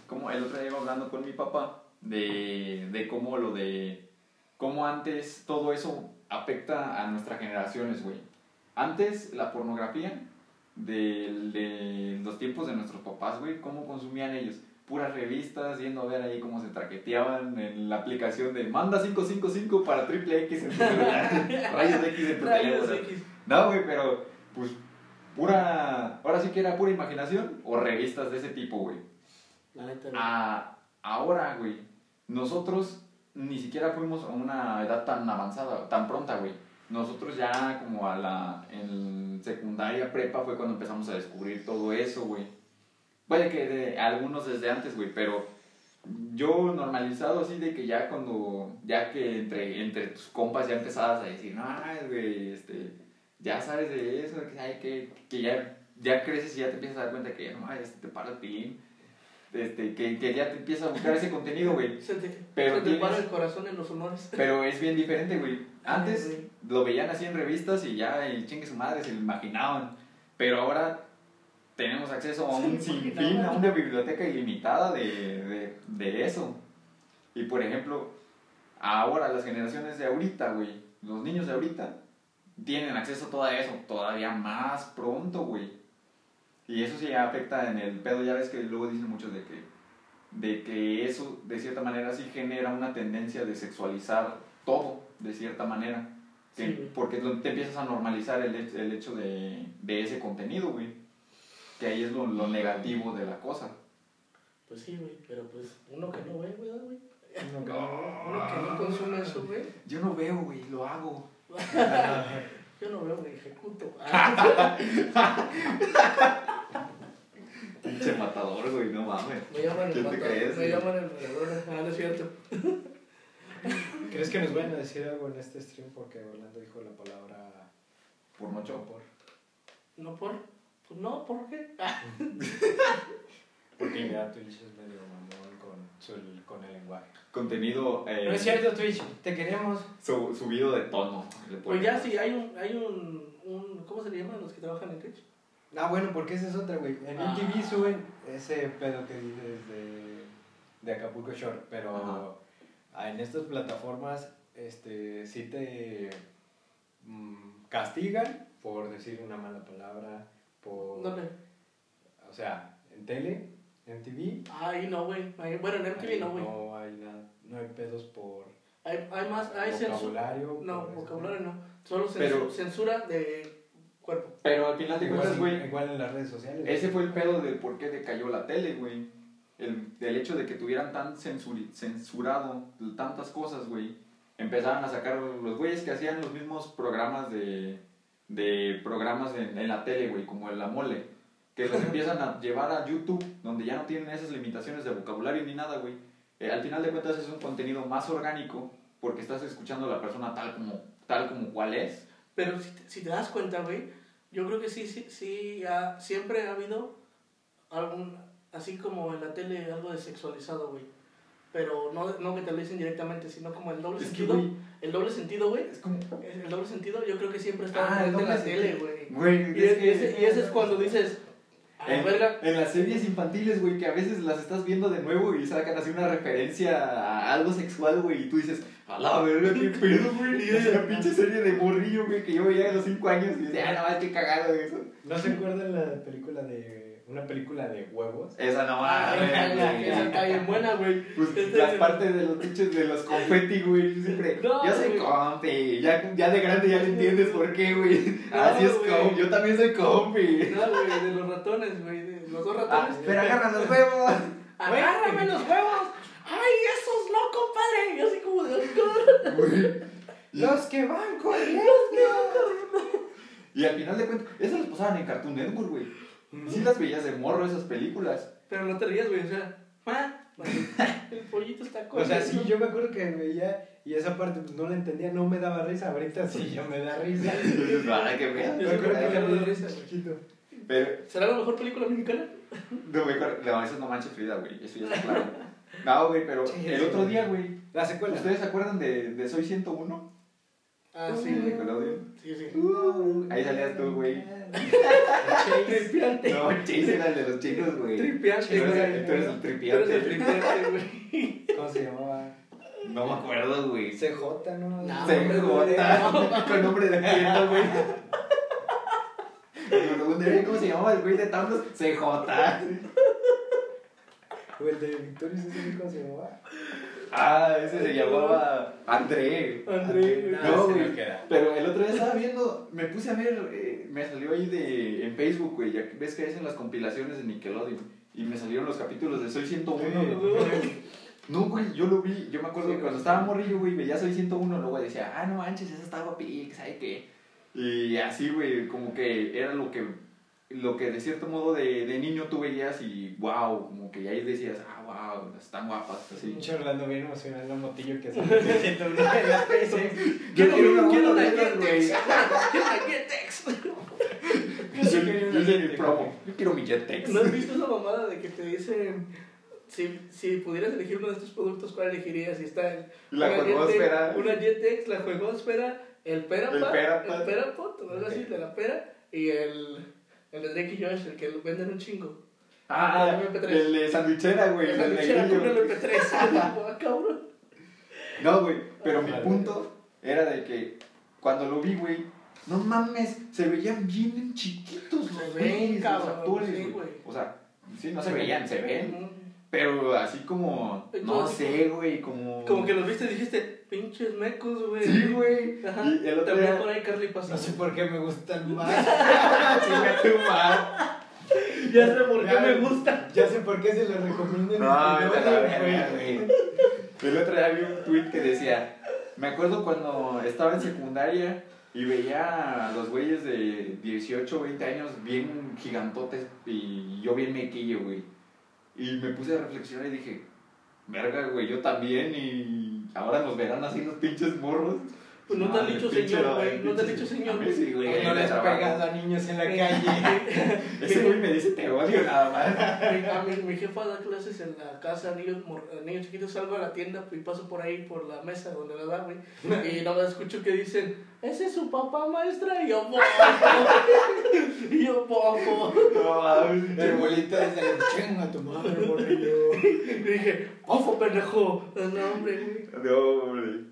como el otro día iba hablando con mi papá, de, de cómo lo de, cómo antes todo eso afecta a nuestras generaciones, güey. Antes la pornografía de, de los tiempos de nuestros papás, güey, cómo consumían ellos. Puras revistas, yendo a ver ahí cómo se traqueteaban en la aplicación de manda 555 para triple X en tu celular, rayos X en tu teléfono. No, güey, pero pues pura. Ahora sí que era pura imaginación o revistas de ese tipo, güey. La neta, güey. A, ahora, güey, nosotros ni siquiera fuimos a una edad tan avanzada, tan pronta, güey. Nosotros ya como a la en secundaria, prepa fue cuando empezamos a descubrir todo eso, güey. Puede que de, algunos desde antes, güey, pero yo normalizado así de que ya cuando, ya que entre, entre tus compas ya empezabas a decir, no, güey, este, ya sabes de eso, que, ay, que, que ya, ya creces y ya te empiezas a dar cuenta que, no, este te para el pilín, este, que, que ya te empiezas a buscar ese contenido, güey. Se te, pero se te tienes- para el corazón en los honores. Pero es bien diferente, güey. Antes Ay, lo veían así en revistas y ya, y chingue su madre, se lo imaginaban. Pero ahora tenemos acceso a un sinfín, a una biblioteca ilimitada de, de, de eso. Y por ejemplo, ahora las generaciones de ahorita, güey, los niños de ahorita, tienen acceso a todo eso todavía más pronto, güey. Y eso sí afecta en el pedo, ya ves que luego dicen muchos de que, de que eso de cierta manera sí genera una tendencia de sexualizar todo, de cierta manera. Que- Sí, porque te empiezas a normalizar el, hecho- el hecho de, de ese contenido, güey. Que ahí es lo, lo negativo de la cosa. Pues sí, güey, pero pues uno que no ve, güey, güey. No, que no. Uno que no consume eso, güey. Yo no veo, güey, lo hago. Yo no veo, güey, ejecuto. Pinche matador, güey, no mames. Me llaman el ¿Quién te matador, crees, Me güey? llaman el matador. Ah, no es cierto. ¿Crees que nos vayan a decir algo en este stream? Porque Orlando dijo la palabra Por mucho. por. No por. Pues no, ¿por qué? Porque ya Twitch es medio mamón con, su- con el lenguaje. Contenido eh, No es cierto, Twitch, te queremos. su- subido de tono. Pues ya sí, hay un, hay un, un. ¿Cómo se le llaman los que trabajan en Twitch? Ah, bueno, porque esa es otra, güey. En Ah. MTV suben ese pedo que dices de, de Acapulco Shore, pero Ajá. ah, en estas plataformas este, sí te mm, castigan por decir una mala palabra, por... ¿Dónde? O sea, en tele, MTV... Ahí no, güey. Ahí- Bueno, en MTV ahí no, güey. No hay nada, no hay pedos por Hay, hay más, hay censura. vocabulario. No, vocabulario no. Solo Pero- censura de cuerpo. Pero al final de cuentas, Igual, güey, igual en las redes sociales. ese fue el pedo del por qué decayó la tele, güey. El, del hecho de que tuvieran tan censuri- censurado tantas cosas, güey. Empezaron a sacar los güeyes que hacían los mismos programas de, de programas en, en la tele, güey, como el La Mole. Que los empiezan a llevar a YouTube, donde ya no tienen esas limitaciones de vocabulario ni nada, güey. Eh, al final de cuentas es un contenido más orgánico porque estás escuchando a la persona tal como, tal como cual es. Pero si te, si te das cuenta, güey, yo creo que sí, sí, sí, ha- siempre ha habido algún, así como en la tele, algo de sexualizado, güey. Pero no, no que te lo dicen directamente, sino como el doble Es que, sentido. güey, el doble sentido, güey. es como... El doble sentido yo creo que siempre está Ah, en la tele, güey. Y, es- y ese, y ese es cuando dices, En, verga, en las series infantiles, güey, que a veces las estás viendo de nuevo y sacan así una referencia a algo sexual, güey, y tú dices, a la verga, qué pedo, güey. Y es una pinche serie de morrillo, güey, que yo veía a los 5 años y decía, ah, no, es que cagado eso. ¿No se acuerdan la película de... Una película de huevos? Esa no ah, mames, esa está bien buena, güey. Pues Este- las partes de los pinches de los confeti, güey, yo siempre, No, yo soy compi, ya, ya de grande ya le entiendes por qué, güey. No, Así es compi, yo también soy compi. No, güey, de los ratones, güey, los dos Ah, ratones. pero agarra los huevos. ¡Agárrame los huevos! ¡Ay, esos no, compadre! Y así como de... Güey. Los que van con Y al final de cuentas, esas las pasaban en Cartoon Network, güey. Sí las veías de morro esas películas. Pero no te rías, güey, o sea... ah, El pollito está O sea, sí, yo me acuerdo que veía y esa parte pues, no la entendía, no me daba risa. Ahorita sí, ya me da risa. Para que veas. Me Yo acuerdo creo que me da risa. chiquito. Pero, ¿Será la mejor película mexicana? no, mejor, no, eso no manches Frida, güey. Eso ya está claro. No, güey, pero Sí, el otro día, güey. La secuela. ¿Ustedes se acuerdan de, de Soy 101? Ah, sí, De. Nickelodeon. Sí, sí. Ahí salías tú, güey. Tripiante. No, Chase era el de los chicos, güey. Tripiante, Sí, Tú güey. eres tú eres el Tú eres el tripiante. tripiante, güey. ¿Cómo se llamaba? No me acuerdo, güey. CJ, ¿no? No. CJ. Con nombre de tienda, güey. Me pregunté cómo se llamaba el güey de Thanos. CJ. O el de Victorious ese ¿cómo se llamaba? Ah, ese se llamaba André. André, güey. No, güey. Pero el otro día estaba viendo, me puse a ver, eh, me salió ahí de, en Facebook, güey, ya ves que hacen las compilaciones de Nickelodeon. Y me salieron los capítulos de Soy 101. No, güey, yo lo vi, yo me acuerdo que cuando estaba morrillo, güey, veía Soy 101, luego decía, ah, no manches, esa está guapí, ¿sabe qué? Y así, güey, como que era lo que, lo que de cierto modo de, de niño tú veías y wow, como que ahí decías, ah, wow, están guapas, así. Pinche Orlando bien emocionado en la motillo que se me siento una de la. Yo quiero una quiero. Jetex. Quiero una Jetex. Yo, yo hice mi promo, yo quiero mi Jetex. ¿No has visto esa mamada de que te dicen si, si pudieras elegir uno de estos productos, cuál elegirías? Y está el, La. Jetex, Una Jetex, la juegosfera, el Perapod, El Perapod, o algo así, de la pera, y el, el de Drake y Josh, el que lo venden un chingo. Ah, El MP3. el de sandwichera, güey. El luchera con el MP3. Ah, cabrón. No, güey, pero mi Vale. punto era de que cuando lo vi, güey, no mames, se veían bien chiquitos los güeyes, los actores, güey. O sea, sí, no se veían, se ven, pero así como, no sé, güey, como... Como que los viste y dijiste, pinches mecos, güey. Sí, güey. Ajá. Y el otro También día... por ahí Carly pasó. No sé por qué me gustan más. Chinga tu madre. Ya sé por qué Ya. me gusta. Ya sé por qué se los recomiendo en No, el la episodio, verga, güey. El otro día vi un tweet que decía, me acuerdo cuando estaba en secundaria y veía a los güeyes de 18, 20 años bien gigantotes y yo bien mequillo, güey. Y me puse a reflexionar y dije, verga, güey, yo también y ahora nos verán así los pinches morros. Pues no te han dicho señor, güey. No te han dicho señor, A güey. sí, güey. No el has pegado a niños en la calle. Ese güey me dice te odio nada más. Mi, a mi, mi jefa da clases en la casa a niños, mor- a niños chiquitos, salgo a la tienda y paso por ahí, por la mesa donde la da, güey. Y nada más escucho que dicen, ese es su papá maestra. Y yo, bofo. y yo, bofo. No abuelito desde el chinga tu madre, morrillo. Y dije, bofo, pendejo. No, hombre, güey. No, hombre.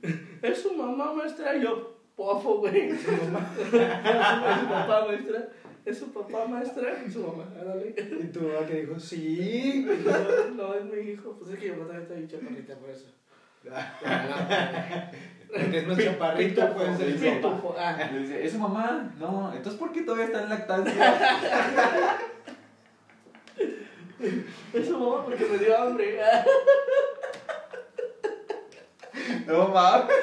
Es su mamá maestra. Y yo, bofo, güey. Es su mamá. es su papá maestra. Es su papá maestra. Y su mamá. Y tu mamá que dijo, sí. No, no, es mi hijo. Pues es que yo también estoy bien chaparrita por eso. Porque es más chaparrito, pues papá. Pitufo. Ah. Le dice, ¿es su mamá? No, entonces ¿por qué todavía está en lactancia? Es su mamá porque me dio hambre. No mames.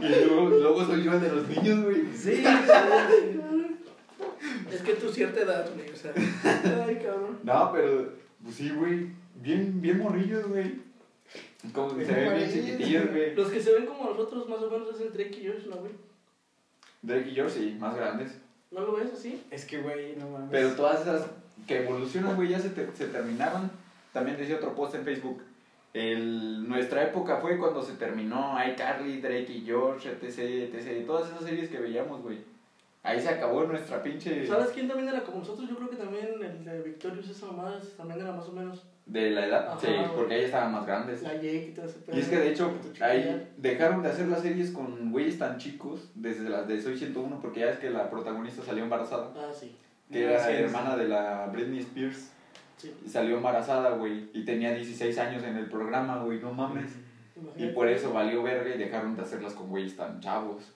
Y luego, luego soy yo el de los niños, güey. Sí, Es que tú cierta edad, güey. O sea, ay, cabrón. No, pero, pues sí, güey. Bien, bien morrillos, güey. Como que se ven bien chiquitillos, güey. Los que se ven como nosotros, más o menos, es el Drake y Josh, ¿no, güey? Drake y George, sí, más grandes. ¿No lo ves así? Es que, güey, no mames. Pero todas esas que evolucionan, güey, ya se, te- se terminaron. También decía otro post en Facebook. El, nuestra época fue cuando se terminó iCarly, Drake y George, etc, etc. Todas esas series que veíamos, güey. Ahí se acabó nuestra pinche... ¿Sabes quién también era como nosotros? Yo creo que también el de Victorious, esa mamá, también era más o menos De la edad, Ajá, sí, porque ellos estaban más grandes. la Jake y todo ese pedo. Y es que de hecho, ahí dejaron de hacer las series con güeyes tan chicos, desde las de Soy 101, porque ya es que la protagonista salió embarazada, Ah, sí. que era Sí, sí. hermana de la Britney Spears. Sí. Y salió embarazada, güey, y tenía 16 años en el programa, güey, no mames. Y por eso valió verga y dejaron de hacerlas con güeyes tan chavos.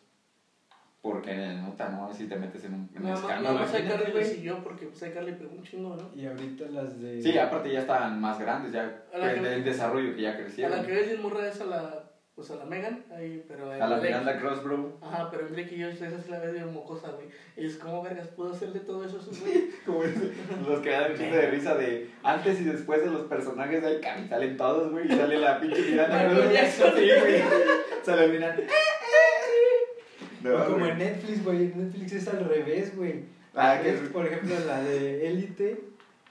Porque, nota, no, si te metes en un, en más, escándalo. iCarly le güey. siguió porque pues iCarly pegó un chingo, ¿no? Y ahorita las de. Sí, aparte ya estaban más grandes, ya A la en que- el desarrollo que ya A crecieron. la que ves bien morra es a la, pues a la Megan, ahí, pero A la Miranda Cross, bro. Ajá, pero Drake y Josh esa sí la ves bien mocosa, güey. Y es como, vergas, pudo hacerle todo eso a esos güeyes. Como ese- los que dan un chiste de risa de antes y después de los personajes de Icarly salen todos, güey, y sale la pinche Miranda Cross. Sí, güey. Sale Miranda. No, como güey. en Netflix, güey. En Netflix es al revés, güey. Ah, que Es, por ejemplo, la de Élite,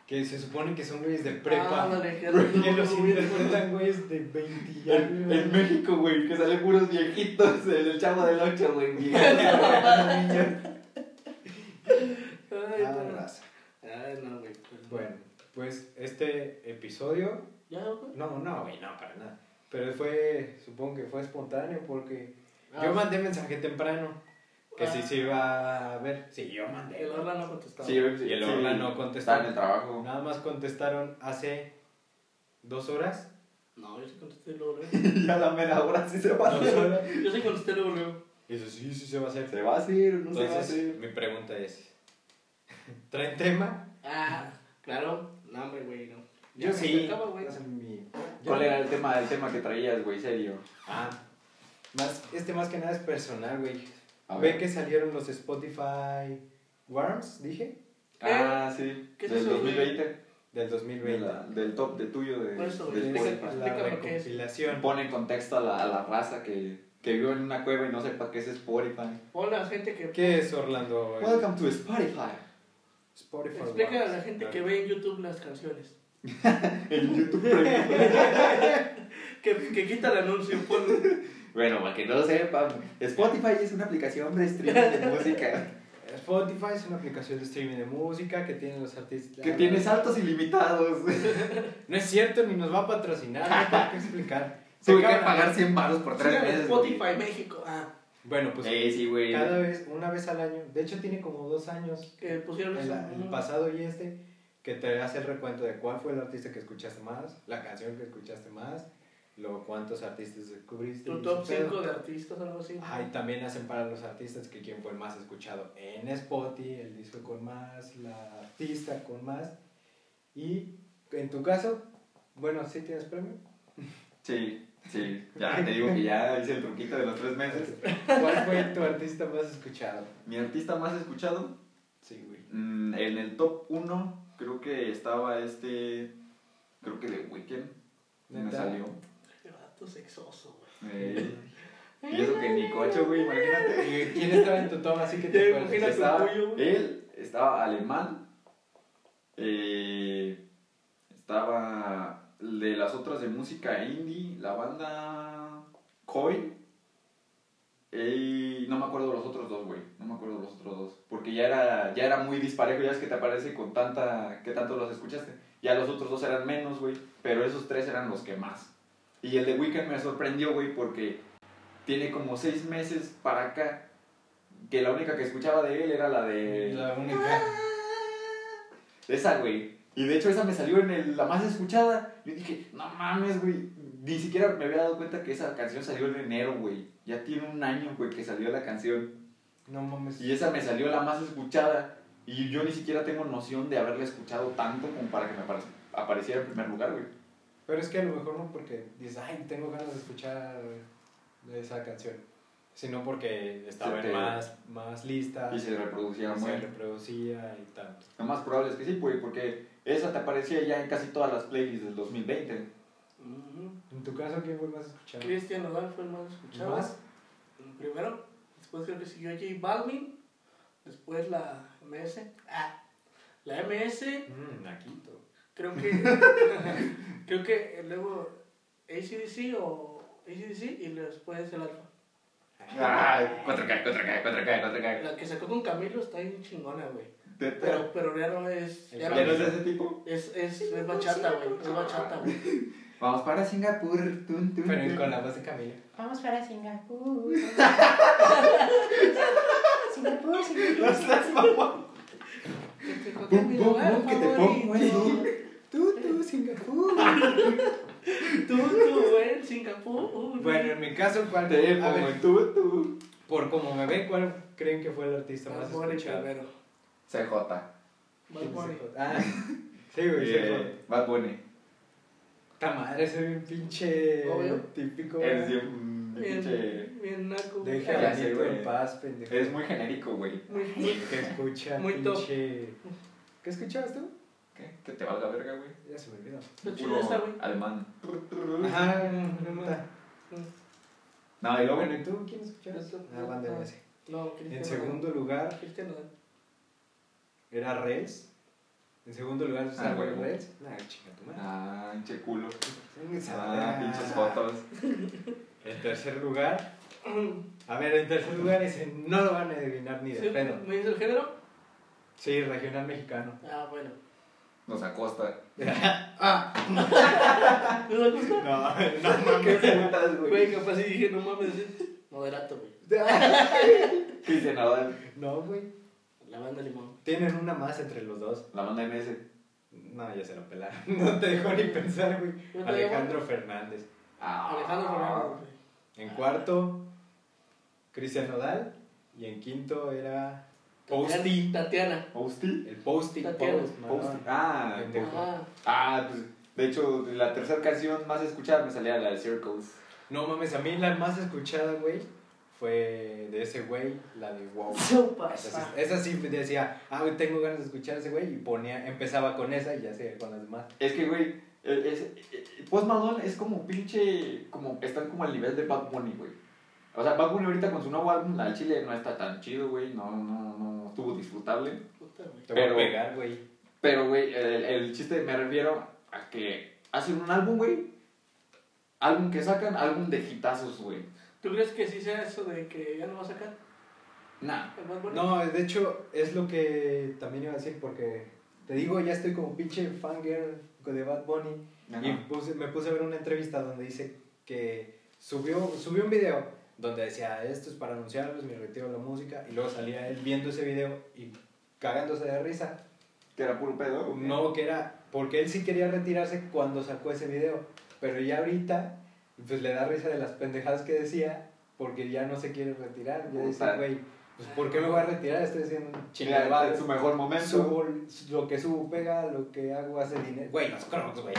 que se supone que son güeyes de Ah, prepa. ándale, que que los no, güey, interpretan güeyes de 20 y En, México, güey, que salen puros viejitos, el, chavo del 8, güey, viejitos. Ay, Ah, raza. Ay, no, güey. pues, Bueno, pues este episodio. ¿Ya, güey? No, no, güey, no, para nada. Pero fue, supongo que fue espontáneo porque Ah, yo mandé mensaje temprano. Que Ah. si se iba a ver. Sí, yo mandé. El Orla no contestaba. Sí, Y el sí, Orla no contestó. Está en el trabajo. Nada más contestaron hace dos horas. No, yo sí contesté luego. Ya la mera hora sí se va a Dos hacer. Yo sí contesté luego, luego. Y eso sí, sí se va a hacer. ¿Se va a hacer no se va a Entonces, hacer? mi pregunta es: ¿traen tema? Ah, claro. No, hombre, güey, no. Yo se sí. acaba, güey. ¿Cuál yo- era el tema, el tema que traías, güey, serio? Ah, más, este más que nada es personal, güey. A Ve que salieron los Spotify Worms, dije, Ah, sí. ¿Qué es del eso, güey? 2020. del de 2020. la- del top de tuyo de, Por eso, de Spotify. la Explícame qué es. recopilación. Pone en contexto a la, a la raza que, que vive en una cueva y no sepa qué es Spotify. Hola, gente que. ¿Qué es Orlando? Welcome to Spotify. Spotify Explica a Worms. la gente que ve en YouTube las canciones. En YouTube Premium. Que, que quita el anuncio, ponlo. Bueno, para que no lo sepan, Spotify es una aplicación de streaming de música. Spotify es una aplicación de streaming de música que tiene los artistas. Que tiene saltos ilimitados. No es cierto, ni nos va a patrocinar, no tengo que explicar. Tuve que pagar 100 baros por tres en meses. güey. Spotify México. Ah, Bueno, pues Eh, sí, güey. cada vez, una vez al año, de hecho tiene como dos años, que pusieron el, eso. el Mm. pasado y este, que te hace el recuento de cuál fue el artista que escuchaste más, la canción que escuchaste más, luego cuántos artistas descubriste. Tu top ese pedo. 5 de artistas, algo así. Ah, y también hacen para los artistas que quién fue el más escuchado en Spotify, el disco con más, la artista con más. Y en tu caso, bueno, ¿sí tienes premio? Sí, sí. Ya te digo que ya hice el truquito de los tres meses. ¿Cuál fue tu artista más escuchado? Mi artista más escuchado, Sí, güey. mm, en el top 1, creo que estaba este. Creo que The Weeknd. Me salió. Sexoso, güey. Eh, y eso que ni coche, güey, imagínate. ¿Y ¿Quién estaba en tu top así que te acuerdas? Estaba, él estaba alemán. eh, estaba de las otras de música indie, la banda Koi. Y no me acuerdo de los otros dos, güey. No me acuerdo de los otros dos. Porque ya era, ya era muy disparejo. Ya es que te aparece con tanta. que tanto los escuchaste. Ya los otros dos eran menos, güey. Pero esos tres eran los que más. Y el de Weekend me sorprendió, güey, porque tiene como seis meses para acá. Que la única que escuchaba de él era la de. La única. Esa, güey. Y de hecho esa me salió en el- la más escuchada. Yo dije, no mames, güey. Ni siquiera me había dado cuenta que esa canción salió en enero, güey. Ya tiene un año, güey, que salió la canción. No mames. Y esa me salió la más escuchada. Y yo ni siquiera tengo noción de haberla escuchado tanto como para que me apare- apareciera en primer lugar, güey. Pero es que a lo mejor no porque dices, ay, tengo ganas de escuchar esa canción. Sino porque estaba Se te- más, más lista. Y se reproducía se muy. reproducía y tal. Lo más probable es que sí, güey, porque esa te aparecía ya en casi todas las playlists del 2020. Ujú. En tu caso, ¿quién fue el más escuchado? Cristian Nodal fue el más escuchado. ¿Más? Primero, después creo que siguió J Balvin, después la MS. Ah, la MS, Mmm, Naquito. Creo que. creo que luego ACDC o ACDC y después el Alfa. Ah, 4K, 4K, 4K, 4K. La que sacó con Camilo está bien chingona, güey. Pero, Pero, ya no es. Ya ¿Ya no no es de ese tipo? es, es, es bachata, güey. Es bachata, güey. Vamos para Singapur. Tun, tun, Pero tun. con la voz de Camila. Vamos para Singapur. Singapur, No Singapur. seas mamón. Que te bum, que te pongo en favorito. Tú, tú, Singapur. Tú, tú, güey, Singapur. bueno, en mi caso, ¿cuál? Te a pongo ver, tú, tú. por como me ven, ¿cuál creen que fue el artista más escuchado? primero. CJ. Bad Bunny. Ah, sí, güey, sí. Eh, Bad Bunny. Esta madre, ese bien pinche Obvio. típico. Güey. bien, Bien, pinche- bien naco. Güey. en paz, pendejo. Eres muy genérico, güey. Muy, muy. Que escucha Muy top. pinche... ¿Qué escuchabas tú? ¿Qué? Que te valga verga, güey. Ya se me olvidó. Lo chido está, güey. alemán. Ajá. No, y luego. Bueno, ¿y tú quién escuchabas? Ah, banda no. MS. No, Cristian. En segundo lugar Cristian era Reds. En segundo lugar Ah, güey. Reds. Nah, chinga tu madre. Ah, pinche culo. Ah, pinches fotos. En tercer lugar. A ver, en tercer lugar ese no lo van a adivinar ni de pedo. ¿Me dice el género? Sí, regional mexicano. Ah, bueno. Nos acosta. ¿Me lo gusta? No, no ¿Qué putas, Güey, capaz sí dije, no mames. es Moderato, güey. Cristian Nadal. No, güey. La banda Limón. Tienen una más entre los dos. La banda MS. No, ya se lo pelaron. No te dejó ni pensar, güey. ¿No Alejandro Fernández. Ah. Alejandro Fernández. güey. En cuarto, Cristian Nodal. Y en quinto era Posty. Tatiana. ¿Posty? El Posty. Tatiana. Post, Posty. Ah, Pendejo. Ah, ah, pues. De hecho, la tercera canción más escuchada me salía la de Circles. No mames, a mí la más escuchada, güey, fue de ese güey, la de Wow. Sopa. Esa sí, esa sí decía, ah, güey, tengo ganas de escuchar a ese güey, y ponía, empezaba con esa y ya sé, con las demás. Es que, güey, el- es- eh, Post Malone es como pinche. Como, están como al nivel de Bad Bunny, güey. O sea, Bad Bunny ahorita con su nuevo álbum, la del Chile, no está tan chido, güey. No, no, no estuvo disfrutable. Te Pero- voy a pegar, güey. Pero, güey, el, el chiste me refiero a que hacen un álbum, güey. Álbum que sacan, álbum de hitazos, güey. ¿Tú crees que sí sea eso de que ya no va a sacar? Nah. No, de hecho, es lo que también iba a decir porque te digo, ya estoy como pinche fangirl de Bad Bunny y Ajá. puse- me puse a ver una entrevista donde dice que subió, subió un video donde decía, esto es para anunciarles mi retiro de la música y luego salía él viendo ese video y cagándose de risa. Que era puro pedo. No, que era porque él sí quería retirarse cuando sacó ese video, pero ya ahorita pues le da risa de las pendejadas que decía porque ya no se quiere retirar. Ya dice, güey, pues ¿por qué me voy a retirar? Estoy haciendo un chingo de Mira, varo. en su mejor momento. Subo, lo que subo pega, lo que hago hace dinero. Güey, los crocs, güey.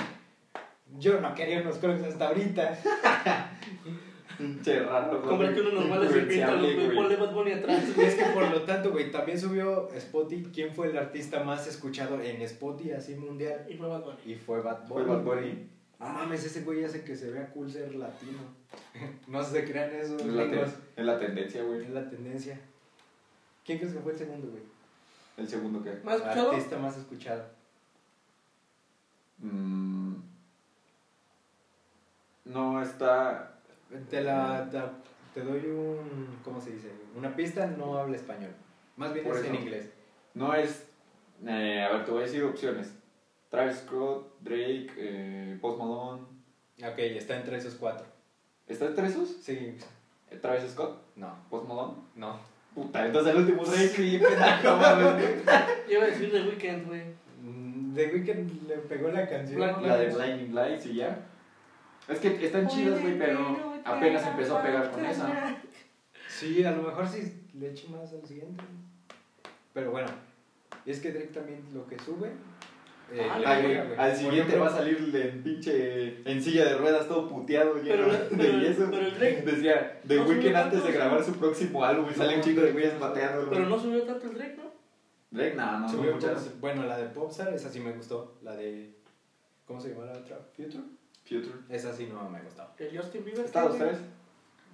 Yo no quería unos crocs hasta ahorita. Pinche rato. güey. Cómprate unos normales y píntalos, Influenciable, güey. Ponle Bad Bunny atrás. Es que por lo tanto, güey, también subió Spotify quién fue el artista más escuchado en Spotify así mundial. Y fue Bad Bunny. Y fue Bad Fue Bunny. Bad Bunny. No mames, ese güey hace que se vea cool ser latino. no se crean esos Es la, gringos. ten- es la tendencia, güey. Es la tendencia. ¿Quién crees que fue el segundo, güey? El segundo que. ¿Más escuchado? Artista más escuchado. Mm, no está. Te la te, te doy un ¿cómo se dice? Una pista, no habla español. Más bien Por es en inglés. No es. eh, a ver, te voy a decir opciones: Travis Scott, Drake, eh, Post Malone. Ok, está entre esos cuatro. ¿Está entre esos? Sí. Eh, Travis Scott, No, Post Malone. no. Puta, entonces el último Drake y pendejo, mames. Yo iba a decir The Weeknd, güey. Mm, The Weeknd le pegó la canción. Black La de Blinding Lights y ya. Es que están chidas, güey, pero apenas empezó a pegar con esa. Sí, a lo mejor sí le eche más al siguiente. Pero bueno, es que Drake también lo que sube. eh, Ah, güey, güey. al siguiente ejemplo, va a salir en pinche en silla de ruedas todo puteado lleno Pero- de yeso. pero el Drake- Decía, The no Weeknd antes de grabar su próximo álbum y sale un chico de güeyes pateándolo. Pero no subió tanto el Drake, ¿no? Drake, no, no, subió no, muchas. Bueno, la de Popstar, esa sí me gustó. La de. ¿Cómo se llama la otra? Future. Future. Esa sí no me gustó. El Justin Bieber. Está dos, tres.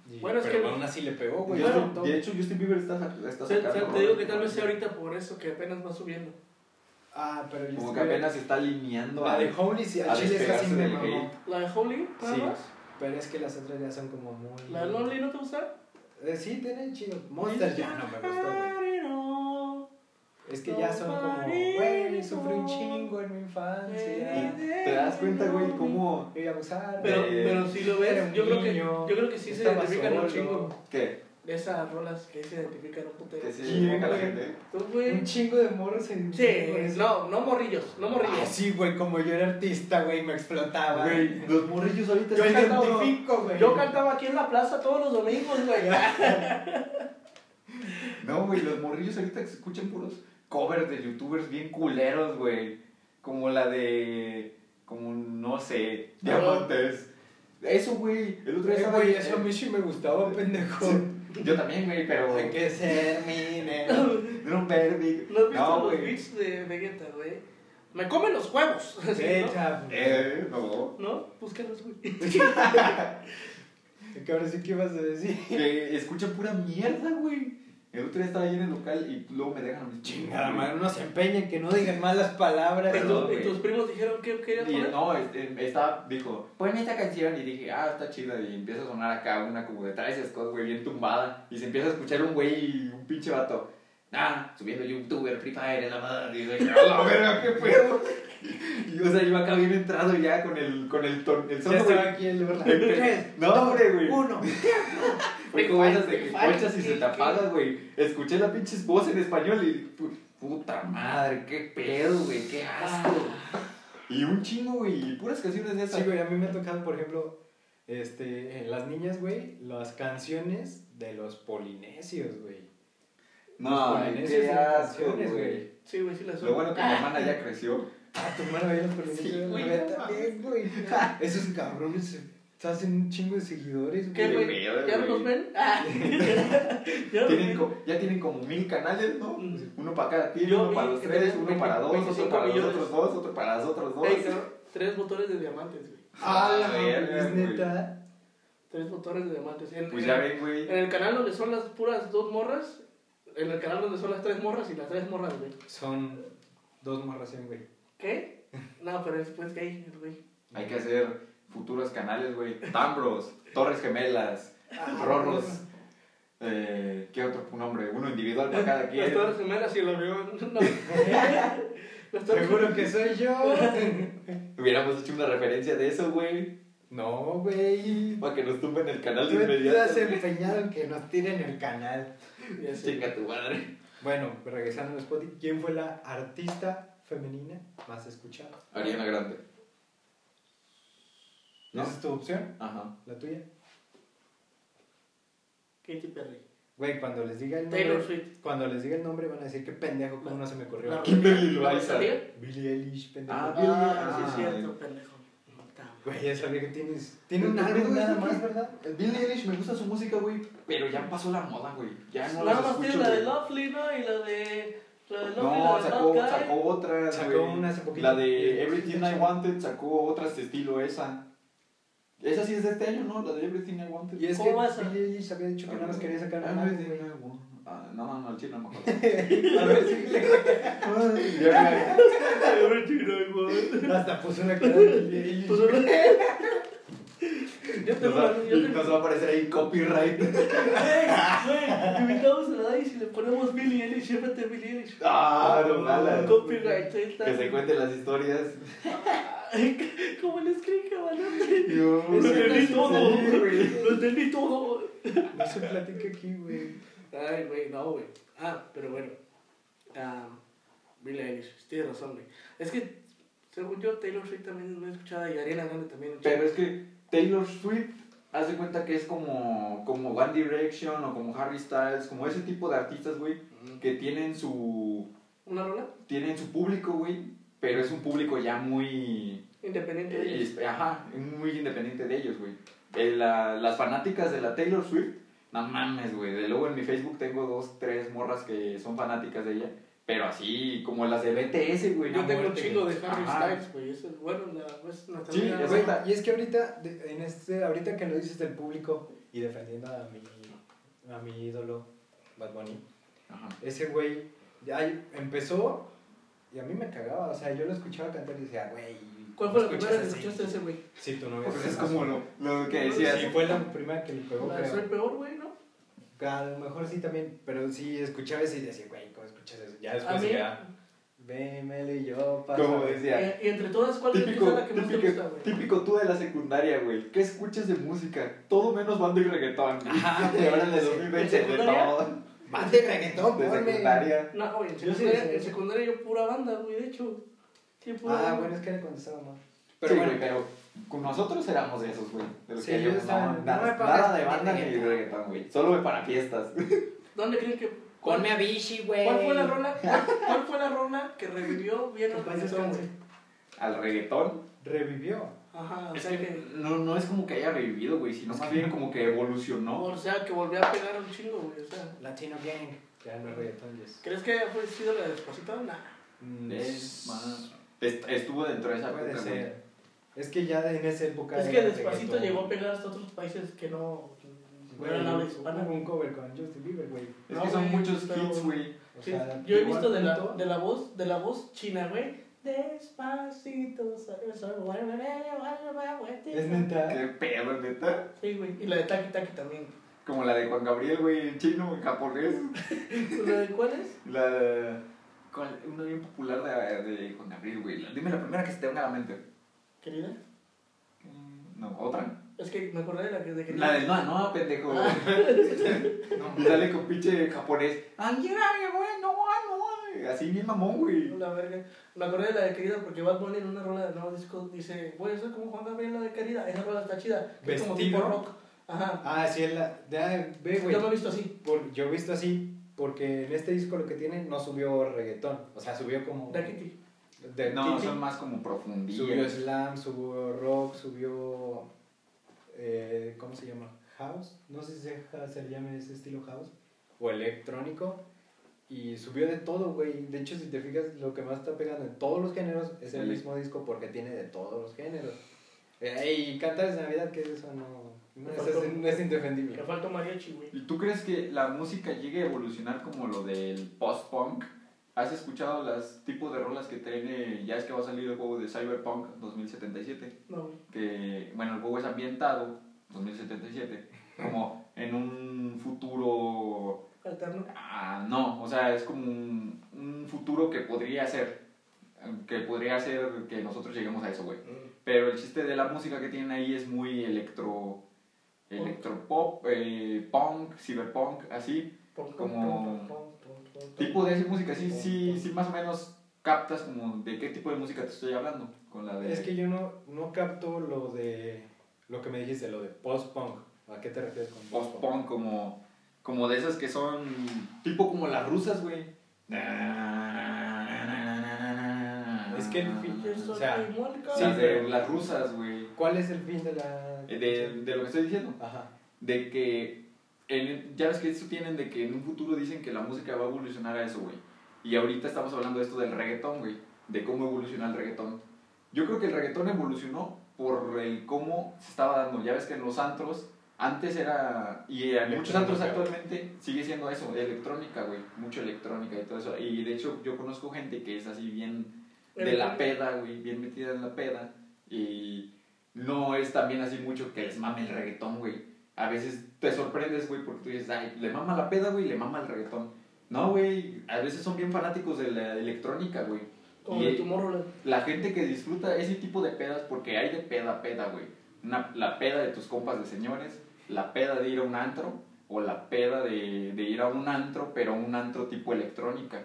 Y- Bueno, es pero que- aún así le pegó, güey. Bueno, de hecho, Justin Bieber está, está Se- se- sacando. te digo que tal vez sea ahorita por eso, que apenas va subiendo. Ah, pero Como que apenas se está alineando La a. de Holy sí, a al chile despegarse me mamó. La de Holy, Sí. más. Pero es que las otras ya son como muy. La de Lonely, ¿no te gusta? Eh, sí, tiene chido. Monster ya no me gustó, güey. Es que ya son como, güey, sufrí un chingo en mi infancia. ¿Te das cuenta, güey, cómo. Y abusaron. Pero, pero si lo ves, yo creo que, yo creo que sí se identifican un chingo ¿Qué? de esas rolas que se identifican un putero. Que se Sí, identifica la gente. Tú, güey. Un chingo de morros en Sí, no, no morrillos, no morrillos. Ah, sí, güey, como yo era artista, güey, me explotaba. Güey, los morrillos ahorita Yo identifico, güey. Yo cantaba aquí en la plaza todos los domingos, güey. No, güey, los morrillos ahorita se escuchan puros covers de youtubers bien culeros, güey. Como la de. Como, no sé, Diamantes. Eso, güey. El otro día Eh, estaba. güey, eso a mí sí me gustaba, pendejo. Yo también, güey, pero. Hay que ser mi un baby. ¿No has visto No, los güey. beats de Vegeta, güey? Me comen los huevos. ¿no? Echa, Eh, no. ¿No? Búscalos, güey. Ahora sí, ¿qué ibas a decir? Que escucha pura mierda, güey. El otro día estaba ahí en el local y luego me dejan a Chingada madre, uno se empeña en que no digan malas palabras. ¿Y, Perdón, tus- y güey. tus primos dijeron que querías poner? no, estaba, dijo, pon esta canción y dije, ah, está chida y empieza a sonar acá una como de Travis Scott, güey, bien tumbada y se empieza a escuchar un güey y un pinche vato, ah, subiendo youtuber, Free Fire en la madre y dije, a la verga, qué pedo. Y o sea, iba acá bien entrado ya con el, con el, ton, el Ya sonido, estaba güey. aquí el No, hombre, güey. Uno. Fue como esas de que y se ¿qué- te apagas, güey. Escuché la pinche voz en español y, pu- puta madre, qué pedo, güey, qué asco. Y un chingo, güey, y puras canciones de esas. Sí, güey, a mí me ha tocado, por ejemplo, este, en las niñas, güey, las canciones de los polinesios, güey. No, polinesios qué asco, güey. Sí, güey, sí las Lo bueno que mi hermana ya creció. Ah, tu hermano veía los polinesios. Sí, güey, güey, no también, güey. Esos cabrones se se hacen un chingo de seguidores, ¿Qué, güey. güey? pedo, ¿Ya no güey. los ven? Ah. ¿Ya los Tienen ya tienen como mil canales, ¿no? Mm. Uno para cada Yo uno para los tres, uno para dos, otro 25 para los millones. otros dos, otro para los otros dos. Tres motores de diamantes, güey. Ah, la verga, es güey. neta. Tres motores de diamantes. En, Pues ya ven, güey. En el canal donde son las puras dos morras, en el canal donde son las tres morras y las tres morras, güey. Son dos morras en, güey. ¿Qué? No, pero es pues gay, el güey. Hay que hacer futuros canales, güey. Tambros, Torres Gemelas, Rorros. Eh, ¿Qué otro nombre? Uno individual para cada Las quien. Torres Gemelas y el avión. No. Las Seguro que soy yo. Hubiéramos hecho una referencia de eso, güey. No, güey. Para que nos tumben el canal de Tú inmediato. estás empeñado en que nos tiren el canal. Chinga tu madre. Bueno, regresando al Spotify, ¿quién fue la artista femenina más escuchada? Ariana Grande. ¿No? ¿Esa es tu opción? Ajá. ¿La tuya? Katy Perry. Güey, cuando les diga el nombre. Taylor Swift. Cuando les diga el nombre van a decir qué pendejo, cómo no se me ocurrió. Kimberly Loaiza. Billie Eilish, pendejo. Ah, Ah, sí, Ah, es cierto, el- pendejo. Güey, esa vieja tienes. Tiene un álbum nada más, ¿verdad? El Billie Eilish me gusta su música, güey. Pero ya pasó la moda, güey. Ya no Nada más tiene la de. Lovely, ¿no? Y la de. La de Lovely, No, la de sacó, sacó otra. Sacó una hace poquito. La de Everything I Wanted sacó otras de estilo esa. Esa sí es de este año, ¿no? La de Everything I Wanted. Y es ¿Cómo que Billie Eilish había dicho que nada más quería sacar un álbum, Everything. I. Ah, no, no, el chino no me acuerdo. A ver si le Ya, I want. Hasta puso una cara de Eilish. Pues, Yo tengo va, una. Nos va a aparecer ahí copyright. Güey, güey, invitamos a la Dice y le ponemos Billy Eilish, siempre Billy Eilish. Ah, no, mala. Copyright, ahí está. Que se cuenten las historias. Ay, ¿Cómo les creen que van a Yo, Lo entendí todo. Sí, güey. Lo entendí todo. No se platica aquí, güey. Ay, güey, no, güey. Ah, pero bueno. Ah, Billie Eilish, tienes razón, güey. Es que, según yo, Taylor Swift también muy escuchada y Ariana Grande también. Pero es que Taylor Swift, haz de cuenta que es como, como One Direction o como Harry Styles, como ese tipo de artistas, güey, que tienen su, ¿Una rola? tienen su público, güey, pero es un público ya muy, Independiente de eh, ellos. ajá, muy independiente de ellos, güey. Eh, la- las fanáticas de la Taylor Swift, no mames, güey, de luego en mi Facebook tengo dos, tres morras que son fanáticas de ella, pero así como las de BTS, güey. Yo no tengo un chingo de. Harry. Styles, güey. Ese es bueno, la, pues, Sí, Güey, verdad. y es que ahorita, en este, ahorita que lo dices del público y defendiendo a mi, a mi ídolo, Bad Bunny, Ajá. ese güey ya empezó y a mí me cagaba. O sea, yo lo escuchaba cantar y decía, güey. ¿Cuál fue la ¿no primera que escuchas escuchaste ese güey? Sí, tu novia. Pues es como lo, lo que decías. Sí, fue la primera que le pegó, La Soy peor, güey, ¿no? A lo mejor sí también, pero sí escuchaba eso y decía, güey, ¿cómo escuchas eso? Ya después mí, ya, Vémele y yo, pasa. Como decía. y, y entre todas, ¿cuál es Típico, la que más te gusta, güey? típico tú de la secundaria, güey. ¿Qué escuchas de música? Todo menos banda y reggaetón. Ajá, Y güey, ahora en el sí. 2020 ¿De todo. Más de reggaetón, De secundaria. No, güey, en sí secundaria, en yo pura banda, güey, de hecho. Ah, banda. bueno, es que era cuando estaba mal. Pero sí, bueno, güey, pero con nosotros éramos de esos, güey. De los Sí, que yo estaba- no, nada, de banda ni de reggaetón. güey. Solo para fiestas. ¿Dónde creen que.? ¿Cuál, Ponme a Vichy, güey. ¿Cuál fue la rola? ¿Cuál, cuál fue la rola que revivió bien Que paz reggaetón, güey? Al reggaetón. Revivió. Ajá, o Es sea que que. no, no es como que haya revivido, güey, sino más bien como que evolucionó. O sea, que volvió a pegar un chingo, güey. O sea, Latino Gang. Ya no reggaetón, yes. ¿crees que haya fue- sido la de Despacito? Nah. Mm, Es más. est- Estuvo dentro de esa Puede güey. ser. Es que ya de- en esa época. Es que Despacito reggaetón. llegó a pegar hasta otros países que no. no Güey, eran habla hispana. hubo un cover con Justin Bieber, güey. Es No, que son güey, muchos pero- hits, güey. O Sí, sea, yo he visto de la, de la voz de la voz china, güey. Despacito, Es neta. Qué pedo, neta. Sí, güey. Y la de Taki Taki también. Como la de Juan Gabriel, güey, en chino, en japonés. ¿La de cuál es? La. ¿Cuál? Una bien popular de, de Juan Gabriel, güey. Dime la primera que se te venga a la mente. Querida. Mm, No, otra. Es que me acordé de la que de La querida. de no, no, pendejo. Ah. Y sale con pinche japonés. Ay, güey, no, no. Así bien mamón, güey. La verga. Me acordé de la de querida porque Bad Bunny en una rola de nuevo disco dice, güey, soy como Juan Gabriel la de querida. Esa rola está chida. que Es como tipo rock. Ajá. Ah, sí, es la. ah, ve, güey. Yo lo he visto así. Por- yo he visto así porque en este disco lo que tiene no subió reggaetón. O sea, subió como. De No, son más como profundillas. Subió slam, subió rock, subió. eh, ¿Cómo se llama? House. No sé si se, se le llama ese estilo house. O electrónico. Y subió de todo, güey. De hecho, si te fijas, lo que más está pegando en todos los géneros es el El- mismo disco porque tiene de todos los géneros. Eh, y cantar de Navidad, que eso no. no es, es, no es indefendible. Le falta mariachi, güey. ¿Y tú crees que la música llegue a evolucionar como lo del post-punk? ¿Has escuchado los tipos de rolas que tiene, ya es que va a salir el juego de Cyberpunk 2077? No. Que, bueno, el juego es ambientado, 2077, como en un futuro... Alterno. Ah, no, o sea, es como un, un futuro que podría ser, que podría ser que nosotros lleguemos a eso, güey. Pero el chiste de la música que tienen ahí es muy electro, electropop, eh, punk, cyberpunk, así. Como- Tipo de esa música, sí, sí, sí, más o menos captas como de qué tipo de música te estoy hablando. Con la de... Es que yo no, no capto lo de lo que me dijiste, lo de post-punk. ¿A qué te refieres con post-punk, como, como de esas que son tipo como las rusas, güey. Es que el fin- O sea. Sí, de las rusas, güey. ¿Cuál es el fin de la...? De, de lo que estoy diciendo. Ajá. de que en- ya ves que eso tienen de que en un futuro dicen que la música va a evolucionar a eso, güey. Y ahorita estamos hablando de esto del reggaetón, güey, de cómo evoluciona el reggaetón. Yo creo que el reggaetón evolucionó por el cómo se estaba dando. Ya ves que en los antros antes era y en muchos antros actualmente sigue siendo eso, electrónica, güey, mucho electrónica y todo eso. Y de hecho yo conozco gente que es así bien de la peda, güey, bien metida en la peda. Y no es también así mucho que les mame el reggaetón, güey. A veces te sorprendes, güey, porque tú dices, ay, le mama la peda, güey, le mama el reggaetón. No, güey, a veces son bien fanáticos de la electrónica, güey. Como Y de la gente que disfruta ese tipo de pedas, porque hay de peda a peda, güey. Una- La peda de tus compas de señores, la peda de ir a un antro, o la peda de, de ir a un antro, pero un antro tipo electrónica,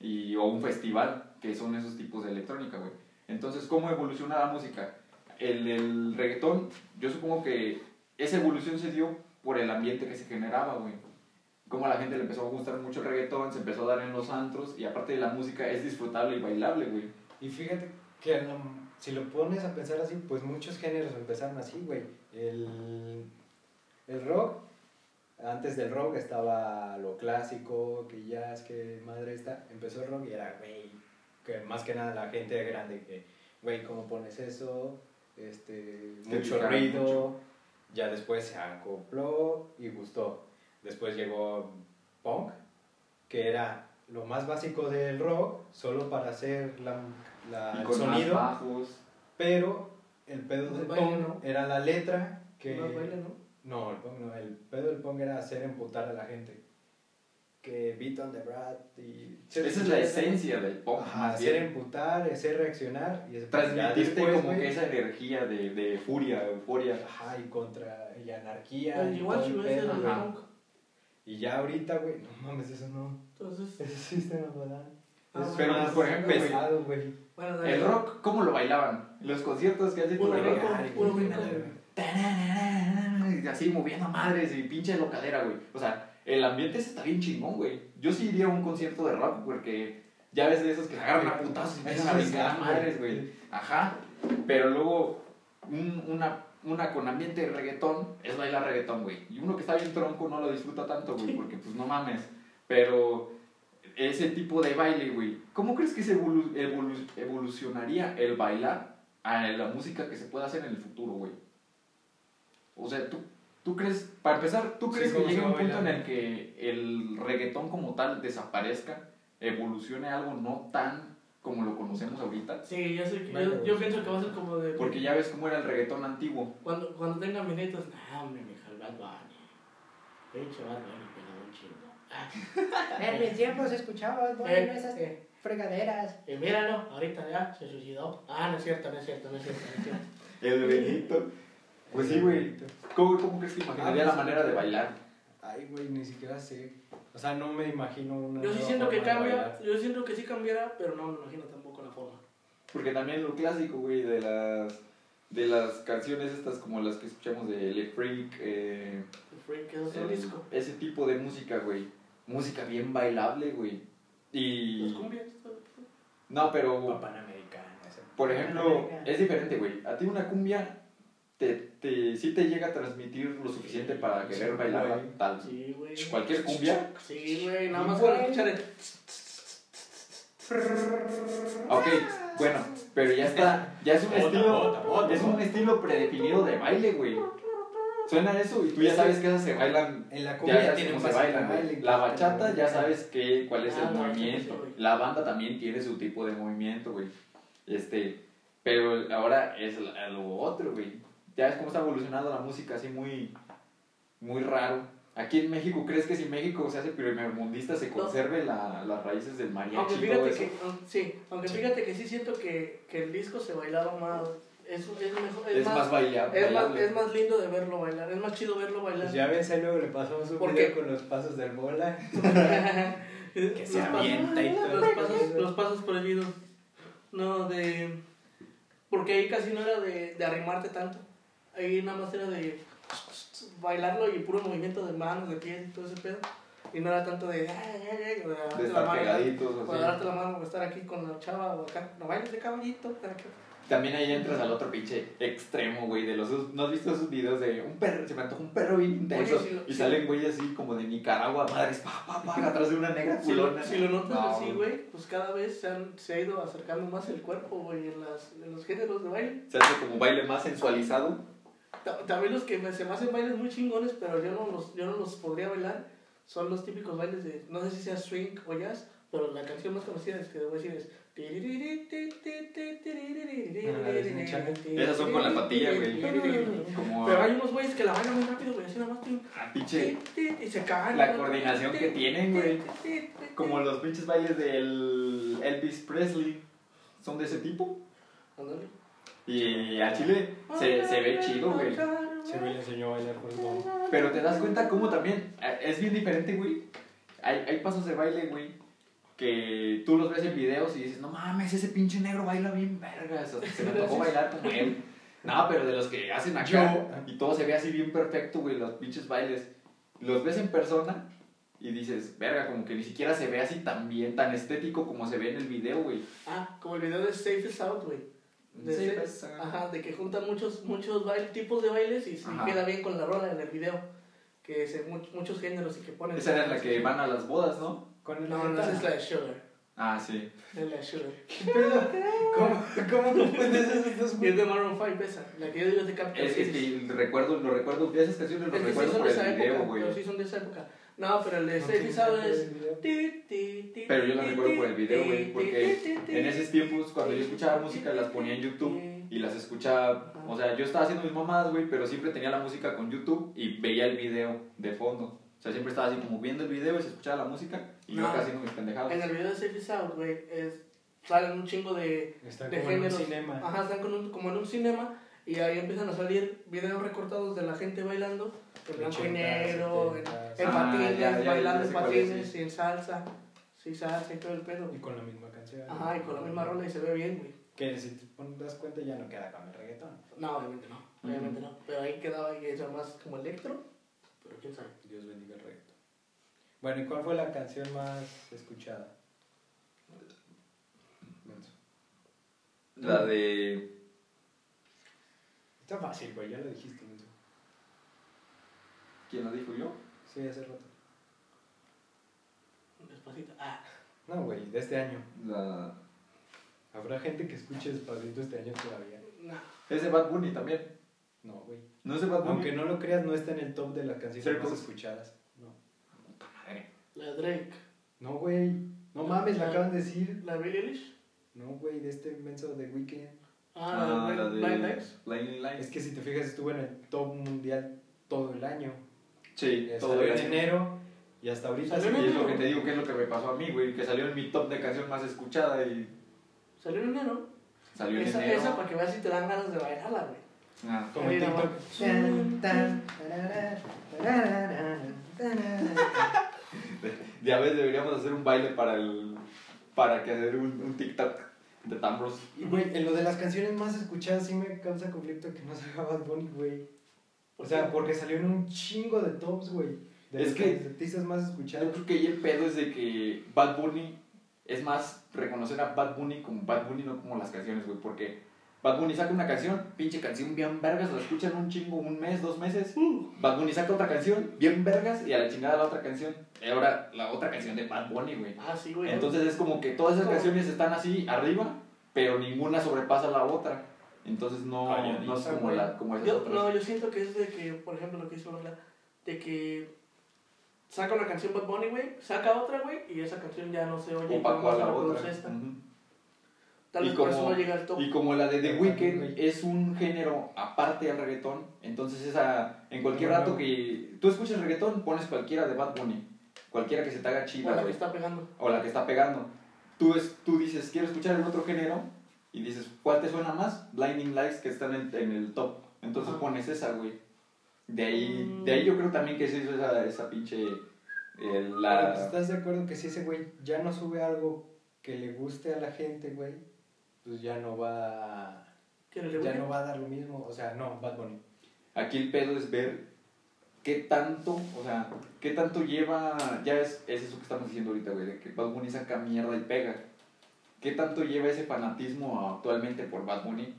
y, o un festival, que son esos tipos de electrónica, güey. Entonces, ¿cómo evoluciona la música? El, el reggaetón, yo supongo que esa evolución se dio por el ambiente que se generaba, güey. Como a la gente le empezó a gustar mucho el reggaetón, se empezó a dar en los antros, y aparte de la música es disfrutable y bailable, güey. Y fíjate que si lo pones a pensar así, pues muchos géneros empezaron así, güey. El, el rock, antes del rock estaba lo clásico, que jazz, que madre está. Empezó el rock y era, güey, que más que nada la gente grande que, güey, ¿cómo pones eso? Este, Te mucho ruido. Ya después se acopló y gustó. Después llegó punk, que era lo más básico del rock, solo para hacer la, la- Y el sonido, bajos. pero el pedo del baile, punk ¿no? era la letra que... Más baile, ¿no? No, el punk no, el pedo del punk era hacer emputar a la gente. Que beat on the brat y... Esa es la esencia del pop, Ajá, más hacer bien. emputar, hacer reaccionar y Transmitirte después, como güey, que esa energía de, de furia, euforia. Ajá, y contra y anarquía El y igual todo si el. Ajá. punk. Y ya ahorita, güey, no mames, eso no. Entonces, Ese sistema modal. Ah, es pero, más por ejemplo, pesado, güey. bueno, El rock, ¿cómo lo bailaban? Los conciertos que hacen Puro. Y Así moviendo madres y pinche locadera, güey. O sea, el ambiente ese está bien chingón, güey. Yo sí iría a un concierto de rock porque ya ves de esos que se agarran a putazos y empiezan a brincar madres, güey. Ajá. Pero luego, un- una, una con ambiente de reggaetón es bailar reggaetón, güey. Y uno que está bien tronco no lo disfruta tanto, güey, porque pues no mames. Pero ese tipo de baile, güey, ¿cómo crees que se evolu- evolu- evolucionaría el bailar a la música que se pueda hacer en el futuro, güey? O sea, ¿tú, tú crees, para empezar, ¿tú Sí, crees que ¿cómo se llegue un punto en el que el reggaetón como tal desaparezca, evolucione algo no tan como lo conocemos ahorita? Sí, yo, sé que, yo, pienso que va a ser como de... Porque ya ves cómo era el reggaetón antiguo. Cuando, cuando tengan mis nietos, no, hombre, mi hija, el Bad Bunny. Pinche Bad Bunny, pegaba un chingo. En mis tiempos escuchaba bueno, eh, esas eh, fregaderas. y míralo, ahorita ya se suicidó. Ah, no es cierto, no es cierto, no es cierto, no es cierto. El Benito. Pues sí, güey. ¿Cómo, ¿Cómo crees que imaginaría Ah, la manera de bailar? Ay, güey, ni siquiera sé. O sea, no me imagino una. Yo sí nueva siento que cambia, yo siento que sí cambiara, pero no me imagino tampoco la forma. Porque también lo clásico, güey, de las, de las canciones estas como las que escuchamos de Le Freak, eh, El freak, es el el- disco. ese tipo de música, güey. Música bien bailable, güey. Y... Los cumbias, todo. No, pero... Panamericana. Por ejemplo, Panamericana. es diferente, güey. A ti una cumbia te, te, sí te llega a transmitir lo suficiente para querer Sí, güey. tal. Sí, güey. Cualquier cumbia. Sí, güey, nada más con güey. escuchar el... Ok, bueno, pero ya está, ya es un Bota, estilo, bota, bota, es un estilo predefinido de baile, güey. Suena eso y tú ya Es sabes que- esas se bailan En la Ya cumbia sabes tiene un cómo se bailan, baile, La bachata ya sabes que, cuál es Ah, el no, movimiento. La banda también tiene su tipo de movimiento, güey. Este, pero ahora es la- lo otro, güey. Ya ves cómo está evolucionando la música así muy muy raro. Aquí en México, ¿crees que si México se hace primermundista se conserve la, las raíces del mariachi Aunque y todo fíjate eso? que, sí, aunque fíjate que sí siento que, que el disco se bailaba más, es, es mejor, es, Es más baila- es más, bailable. es más lindo de verlo bailar, es más chido verlo bailar. Pues ya ves, ahí luego le pasamos un ¿Por video qué? con los pasos del bola. que se avienta y todo. Los pasos, los pasos prohibidos. No, de. Porque ahí casi no era de, de arrimarte tanto. Ahí nada más era de bailarlo y puro movimiento de manos, de pies y todo ese pedo. Y no era tanto de. "Ay, ay, ay", de darte De la estar mano, pegaditos, O darte la mano o estar aquí con la chava o acá. No bailes de caballito. que- También ahí entras al otro pinche extremo, güey, de los... ¿No has visto esos videos de un perro, se me antoja un perro bien intenso Oye, sí lo- y sí. salen güeyes así como de Nicaragua, madres, pa, pa, pa, atrás de una negra Si lo, culona? si lo notas No, así, güey, pues cada vez se, han, se ha ido acercando más el cuerpo, güey, en, las, en los géneros de baile. Se hace como baile más sensualizado. Ta- También los que me, se me hacen bailes muy chingones, pero yo no, los, yo no los podría bailar, son los típicos bailes de, no sé si sea swing o jazz, pero la canción más conocida es que debo decir es... Esas son con la patilla, güey. Pero hay unos güeyes que la bailan muy rápido, güey, así nada más. ah, pinche, Y se caen. La coordinación que tienen, güey. como los pinches bailes del Elvis Presley. Son de ese tipo. Ándale. Y a Chile se, se ve chido, güey. Se me le enseñó a bailar por favor. Pero te das cuenta cómo también eh, es bien diferente, güey. Hay, hay pasos de baile, güey, que tú los ves en videos y dices, no mames, ese pinche negro baila bien vergas. o sea, se me tocó bailar como él. No, pero de los que hacen acá y todo se ve así bien perfecto, güey, los pinches bailes. Los ves en persona y dices, verga, como que ni siquiera se ve así tan bien, tan estético como se ve en el video, güey. Ah, como el video de Safe is Out, güey. De Sí, ese- pues. Ajá, de que juntan muchos, muchos baile- tipos de bailes y se Ajá. queda bien con la rola en el video. Que se much- muchos géneros y que ponen. Esa era la que van a las bodas, ¿no? Con el No, no, esa es la de Sugar. Ah, sí. Es la de Sugar. ¿Cómo, ¿Cómo no puedes esos dos es de Maroon 5 esa. La que yo digo es de Capital Es, es que recuerdo, lo recuerdo, esas canciones Es lo que sí recuerdo por el video, güey. Pero sí son de esa época. No, pero el de Safe is Out es. Pero yo la recuerdo por el video, güey, porque En esos tiempos, cuando yo escuchaba música, las ponía en YouTube y las escuchaba. O sea, yo estaba haciendo mis mamadas, güey, pero siempre tenía la música con YouTube y veía el video de fondo. O sea, siempre estaba así como viendo el video y se escuchaba la música y yo No. acá haciendo mis pendejadas. En el video de Safe is Out, güey, es, salen un chingo de, Está de como en un géneros. cinema. Ajá, están con un- como en un cinema y ahí empiezan a salir videos recortados de la gente bailando en blanco y 80, negro, en, 70. en Ah, patines, ya, ya, ya bailando en patines sí. y en salsa. Sí, salsa y todo el pedo. Y con la misma canción. Ajá, y con la misma rola y se ve bien, güey. Que si te das cuenta ya no queda con el reggaetón. No, obviamente no, obviamente no. Pero ahí quedaba y eso más como electro, pero quién sabe. Dios bendiga el reggaetón. Bueno, ¿y cuál fue la canción más escuchada? La de. Está fácil, güey, ya lo dijiste. Menso. ¿Quién lo dijo yo? Sí, hace rato. Despacito. Ah, No, güey, de este año. La. Habrá gente que escuche despacito este año todavía. no. Es de Bad Bunny también. No, güey. ¿No es de Bad Bunny? Aunque no lo creas, no está en el top de las canciones Circles. más escuchadas. No. Puta madre. La de Drake. No, güey. No mames, la acaban de decir. La de Billie Eilish. No, güey, de este menso de Weekend. Ah, la de Blind Lights. Es que si te fijas, estuvo en el top mundial todo el año. Sí, todo el en año. enero y hasta ahorita. Sí. Y es lo que te digo, que es lo que me pasó a mí, güey, que salió en mi top de canción más escuchada y Salió en enero. salió en Esa, enero. esa para que veas si te dan ganas de bailarla, güey. Ah. Como en TikTok. Ya ves, deberíamos hacer un baile para el para que hacer un, un TikTok de tambros. Y, güey, en lo de las canciones más escuchadas sí me causa conflicto que no salga Bad Bunny, güey. O sea, porque salió en un chingo de tops, güey. De Es los que- artistas más Yo escuchados. creo que ahí el pedo es de que Bad Bunny es más reconocer a Bad Bunny como Bad Bunny, no como las canciones, güey, porque Bad Bunny saca una canción, pinche canción bien vergas, la escuchan un chingo, un mes, dos meses. Bad Bunny saca otra canción, bien vergas, y a la chingada la otra canción. Y ahora la otra canción de Bad Bunny, güey. Ah, sí, güey. Entonces es como que todas esas canciones están así arriba, pero ninguna sobrepasa la otra. Entonces no, no es como, la, como esas Yo, otras. no, yo siento que es de que, por ejemplo, lo que hizo Lola, de que saca una canción Bad Bunny, güey, saca otra, güey, y esa canción ya no se oye. Opacó a la otra. Tal Y vez por eso como- no llega al top. Y como la de The Weeknd es un género aparte al reggaetón, entonces esa, en cualquier Bueno. rato que tú escuches reggaetón, pones cualquiera de Bad Bunny, cualquiera que se te haga O chida, la que está pegando. o la que está pegando. Tú, es, tú dices, quiero escuchar el otro género, y dices, ¿cuál te suena más? Blinding Lights, que está en el, en el top. Entonces Ajá. pones esa, güey. De ahí, Mm. de ahí yo creo también que se hizo esa, esa pinche... eh, la... ¿Estás de acuerdo que si ese güey ya no sube algo que le guste a la gente, güey? Pues ya no va. ¿Quién le Ya no va a dar lo mismo. O sea, no, Bad Bunny. Aquí el pedo es ver qué tanto, o sea, qué tanto lleva, ya es, es eso que estamos diciendo ahorita, güey, de que Bad Bunny saca mierda y pega. ¿Qué tanto lleva ese fanatismo actualmente por Bad Bunny?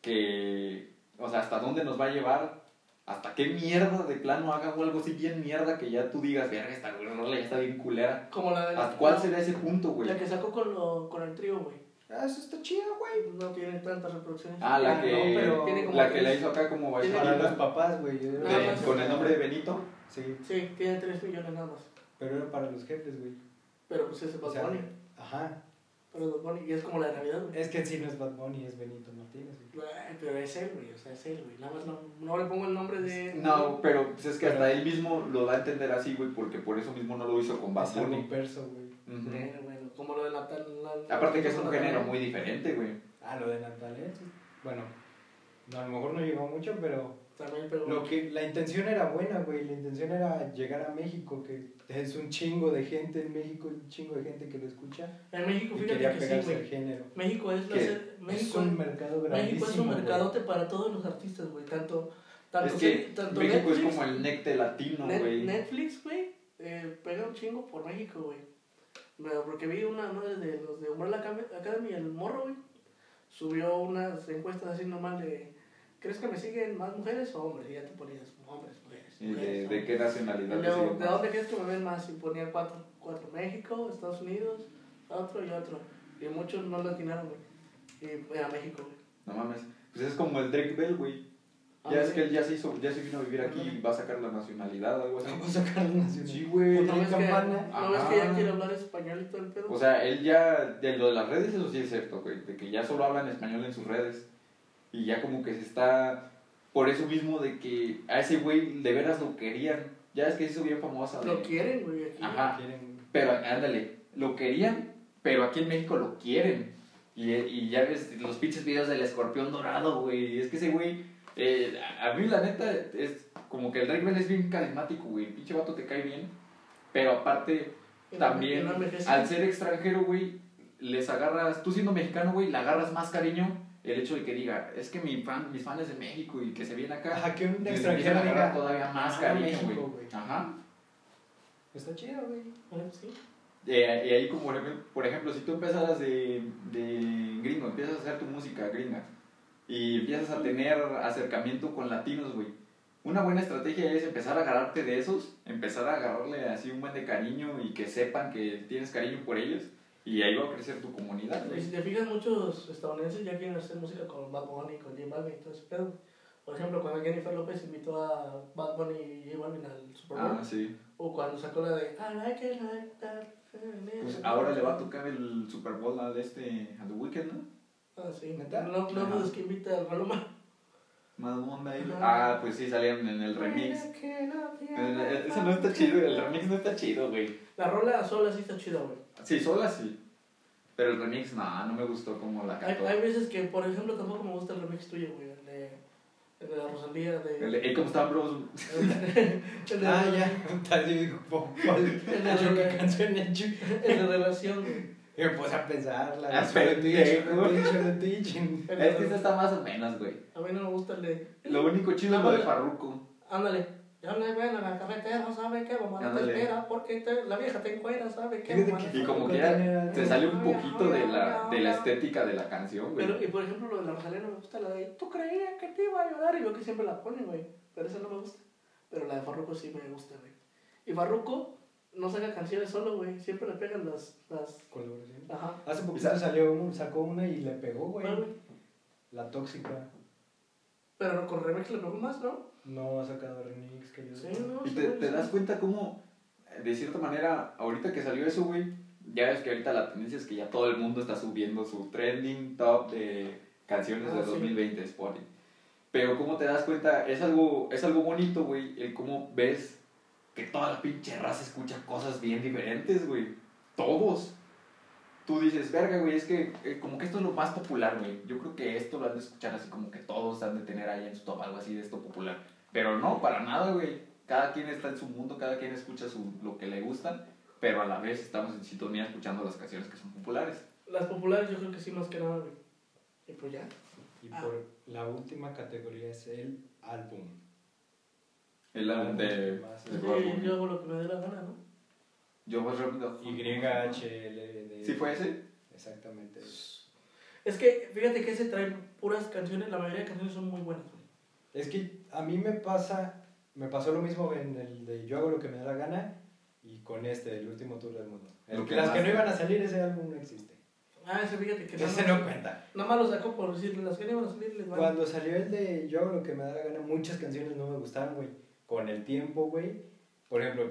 Que, o sea, ¿hasta dónde nos va a llevar? ¿Hasta qué mierda de plano haga o algo así bien mierda que ya tú digas, verga, esta güey, rola ya está bien culera? Como la de ¿Hasta cuál será ese punto, güey? La que sacó con, lo, con el trío, güey. Ah, eso está chido, güey. No tiene tantas reproducciones. Ah, la Ah, que, no, pero tiene como la que la hizo acá como Tiene Para los papás, güey. Con el nombre de Benito. Sí, Sí, tiene 3 millones nada más. pero era para los jefes, güey. Pero pues ese es Bad O sea, Bunny. Ajá. Pero es Bad Bunny. Y es como la de Navidad, güey. Es que en sí no es Bad Bunny, es Benito Martínez, güey. Pero es él, güey. O sea, es él, güey. Nada más no, no le pongo el nombre de. No, pero pues es que hasta él mismo lo da a entender así, güey, porque por eso mismo no lo hizo con Bad Es algo Bunny. perso, güey. Como lo de Natal. la- Aparte que es un Natalia. género muy diferente, güey. Ah, lo de Natalia, sí. Bueno, no, a lo mejor no llegó mucho, pero También, pero. lo que la intención era buena, güey. La intención era llegar a México, que es un chingo de gente en México, un chingo de gente que lo escucha En México, y fíjate quería que sí, pegarse al güey. género. México es la. ¿Qué? se- es México, un mercado grandísimo. México es un güey. mercadote para todos los artistas, güey. Tanto. tanto Es que tanto México Netflix, es como el necte latino, Net- güey. Netflix, güey, eh, pega un chingo por México, güey. Porque vi una, ¿no? De los de Umbrella Academy- el morro, güey. Subió unas encuestas así normal de. ¿Crees que me siguen más mujeres o hombres? Y ya te ponías hombres, mujeres. ¿Y de, mujeres, de qué hombres. nacionalidad Y luego, ¿de dónde crees que me ven más? Y ponía cuatro, cuatro. México, Estados Unidos, otro y otro. Y muchos no lo atinaron, güey. Y era México, güey. No mames. Pues es como el Drake Bell, güey. Ah, Ya es sí. que él ya se hizo, ya se vino a vivir aquí y va a sacar la nacionalidad o algo así. Vamos a sacar la nacional. Sí, güey. Pues ¿No ves, que, campana. ¿no ves que ya quiere hablar español y todo el pedo? O sea, él ya, de lo de las redes, eso sí es cierto, güey, de que ya solo habla en español en sus redes. Y ya como que se está, por eso mismo de que a ese güey de veras lo querían. Ya es que se hizo bien famosa. de- lo quieren, güey. Ajá. Quieren- Pero ándale, lo querían, pero aquí en México lo quieren. Y, y ya ves los pinches videos del escorpión dorado, güey. Es que ese güey, eh, a a mí la neta, es como que el Drake Bell es bien carismático, güey. El pinche vato te cae bien. Pero aparte, también, al ser extranjero, güey, les agarras, tú siendo mexicano, güey, le agarras más cariño el hecho de que diga, es que mi fan, mis fans es de México y que se viene acá. Ajá, que un extranjero agarrar diga. todavía más "Ah, cariño, México, güey. güey". Ajá. Está chido, güey. Bueno, sí. Eh, y ahí como por ejemplo, por ejemplo, si tú empezaras de, de gringo, empiezas a hacer tu música gringa y empiezas a tener acercamiento con latinos, güey. Una buena estrategia es empezar a agarrarte de esos, empezar a agarrarle así un buen de cariño y que sepan que tienes cariño por ellos y ahí va a crecer tu comunidad, Y güey. si te fijas, muchos estadounidenses ya quieren hacer música con Bad Bunny, con J Balvin y todo ese pedo. Por ejemplo, cuando Jennifer López invitó a Bad Bunny y J Balvin al Super Bowl. Ah, sí. O cuando sacó la de I like it like that. Pues ahora le va a tocar el Super Bowl al este, a The Weeknd, ¿no? Ah, sí. ¿Neta? No, no dudes que invita al Maluma. Madonna. Ah, pues sí, salieron en el remix. Eso no está chido, el remix no está chido, güey. La rola sola sí está chida, güey. Sí, sola sí. Pero el remix, no, no me gustó como la cantó. hay veces que, por ejemplo, tampoco me gusta el remix tuyo, güey. El de, el de la Rosalía, de... El de, "Hey, ¿cómo están, bros? el de- Ah, ya. Vez digo, ¿cuál? Yo, ¿Qué canción he hecho? El de relación, güey. Y me puse a pensar, la de Teaching. Es que esta está más o menos, güey. A mí no me gusta el de... Lo único chido es lo de Farruko. Ándale. Ya no es buena la carretera, ¿sabe qué? Mamá no te Ándale. espera porque te- la vieja te encuera, ¿sabe qué? Fíjate Mamá que- Y te como quiera, se sale un poquito de la, de la estética de la canción, güey. Pero, y por ejemplo, lo de la Rosalía no me gusta, la de tú creías que te iba a ayudar y veo que siempre la ponen, güey. Pero esa no me gusta. Pero la de Farruko sí me gusta, güey. Y Farruko no saca canciones solo, güey. Siempre le pegan las. las... Colaboración. Ajá. Hace poquito salió un, sacó una y le pegó, güey. La tóxica. Pero con remix le pegó más, ¿no? No ha sacado remix que yo Sí, no. Y sí, te, sí. das cuenta cómo, de cierta manera, ahorita que salió eso, güey, ya ves que ahorita la tendencia es que ya todo el mundo está subiendo su trending top de canciones Ah, de sí. 2020 de Spotify. Pero como te das cuenta, es algo, es algo bonito, güey, el cómo ves que toda la pinche raza escucha cosas bien diferentes, güey. Todos. Tú dices, verga, güey, es que eh, como que esto es lo más popular, güey. Yo creo que esto lo han de escuchar así como que todos han de tener ahí en su top algo así de esto popular. Pero no, para nada, güey. Cada quien está en su mundo, cada quien escucha su, lo que le gustan, pero a la vez estamos en sintonía escuchando las canciones que son populares. Las populares yo creo que sí más que nada, güey. Y pues ya. Y Ah. por la última categoría es el álbum. El álbum de, Sí, Bunny. yo hago lo que me dé la gana, ¿no? Yo was Robin the- YHLD. ¿Sí fue ese? Exactamente. Es que, fíjate que ese trae puras canciones, la mayoría de canciones son muy buenas, güey. Es que a mí me pasa, me pasó lo mismo en el de Yo hago lo que me da la gana y con este, el último tour del mundo. El que las que no iban a salir, ese álbum no existe. Ah, ese fíjate que Ese no más, cuenta. nada más lo sacó por decirle, las que no iban a salir les van. Cuando salió el de Yo hago lo que me da la gana, muchas canciones no me gustaron, güey. Con el tiempo, güey. Por ejemplo,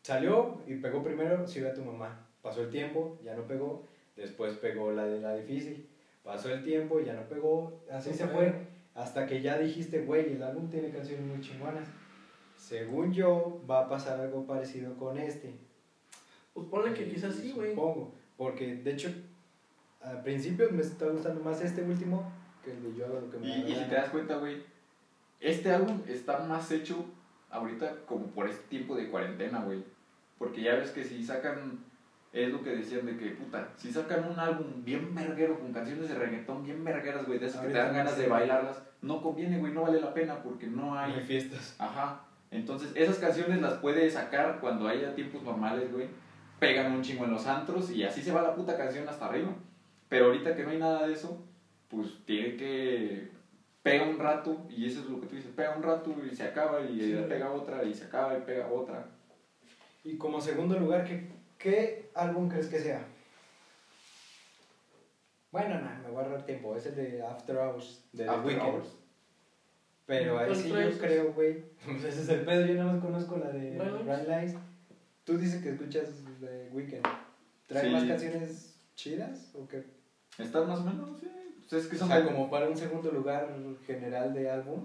salió y pegó primero Ciudad tu mamá. Pasó el tiempo, ya no pegó. Después pegó la de la difícil. Pasó el tiempo, ya no pegó. Así se fue. Hasta que ya dijiste, güey, el álbum tiene canciones muy chingonas. Según yo, va a pasar algo parecido con este. Pues ponle que quizás sí, güey. Supongo. Porque, de hecho, al principio me está gustando más este último que el de Yo hago lo que me Y, y si te das cuenta, güey, este álbum está más hecho ahorita como por este tiempo de cuarentena, güey. Porque ya ves que si sacan, es lo que decían de que, puta, si sacan un álbum bien verguero con canciones de reggaetón bien vergueras, güey, de esas que te dan ganas de bailarlas, no conviene, güey, no vale la pena porque no No hay fiestas. Ajá. Entonces, esas canciones las puedes sacar cuando haya tiempos normales, güey. Pegan un chingo en los antros y así se va la puta canción hasta arriba. Pero ahorita que no hay nada de eso, pues tiene que. Pega un rato y eso es lo que tú dices. Pega un rato y se acaba y Sí, pega otra y se acaba y pega otra. Y como segundo lugar, ¿qué, qué álbum crees que sea? Bueno, no, me voy a ahorrar tiempo. Es el de After Hours, de The After Weeknd. Hours. Pero ahí ¿Cuál sí yo creo, güey. Pues ese es el pedo, yo nada más conozco la de Bright Lights. Tú dices que escuchas The Weeknd. ¿Trae Sí. más canciones chidas o qué? ¿Estás más o menos? Sí. Pues es que O sea, como- para un segundo lugar general de álbum.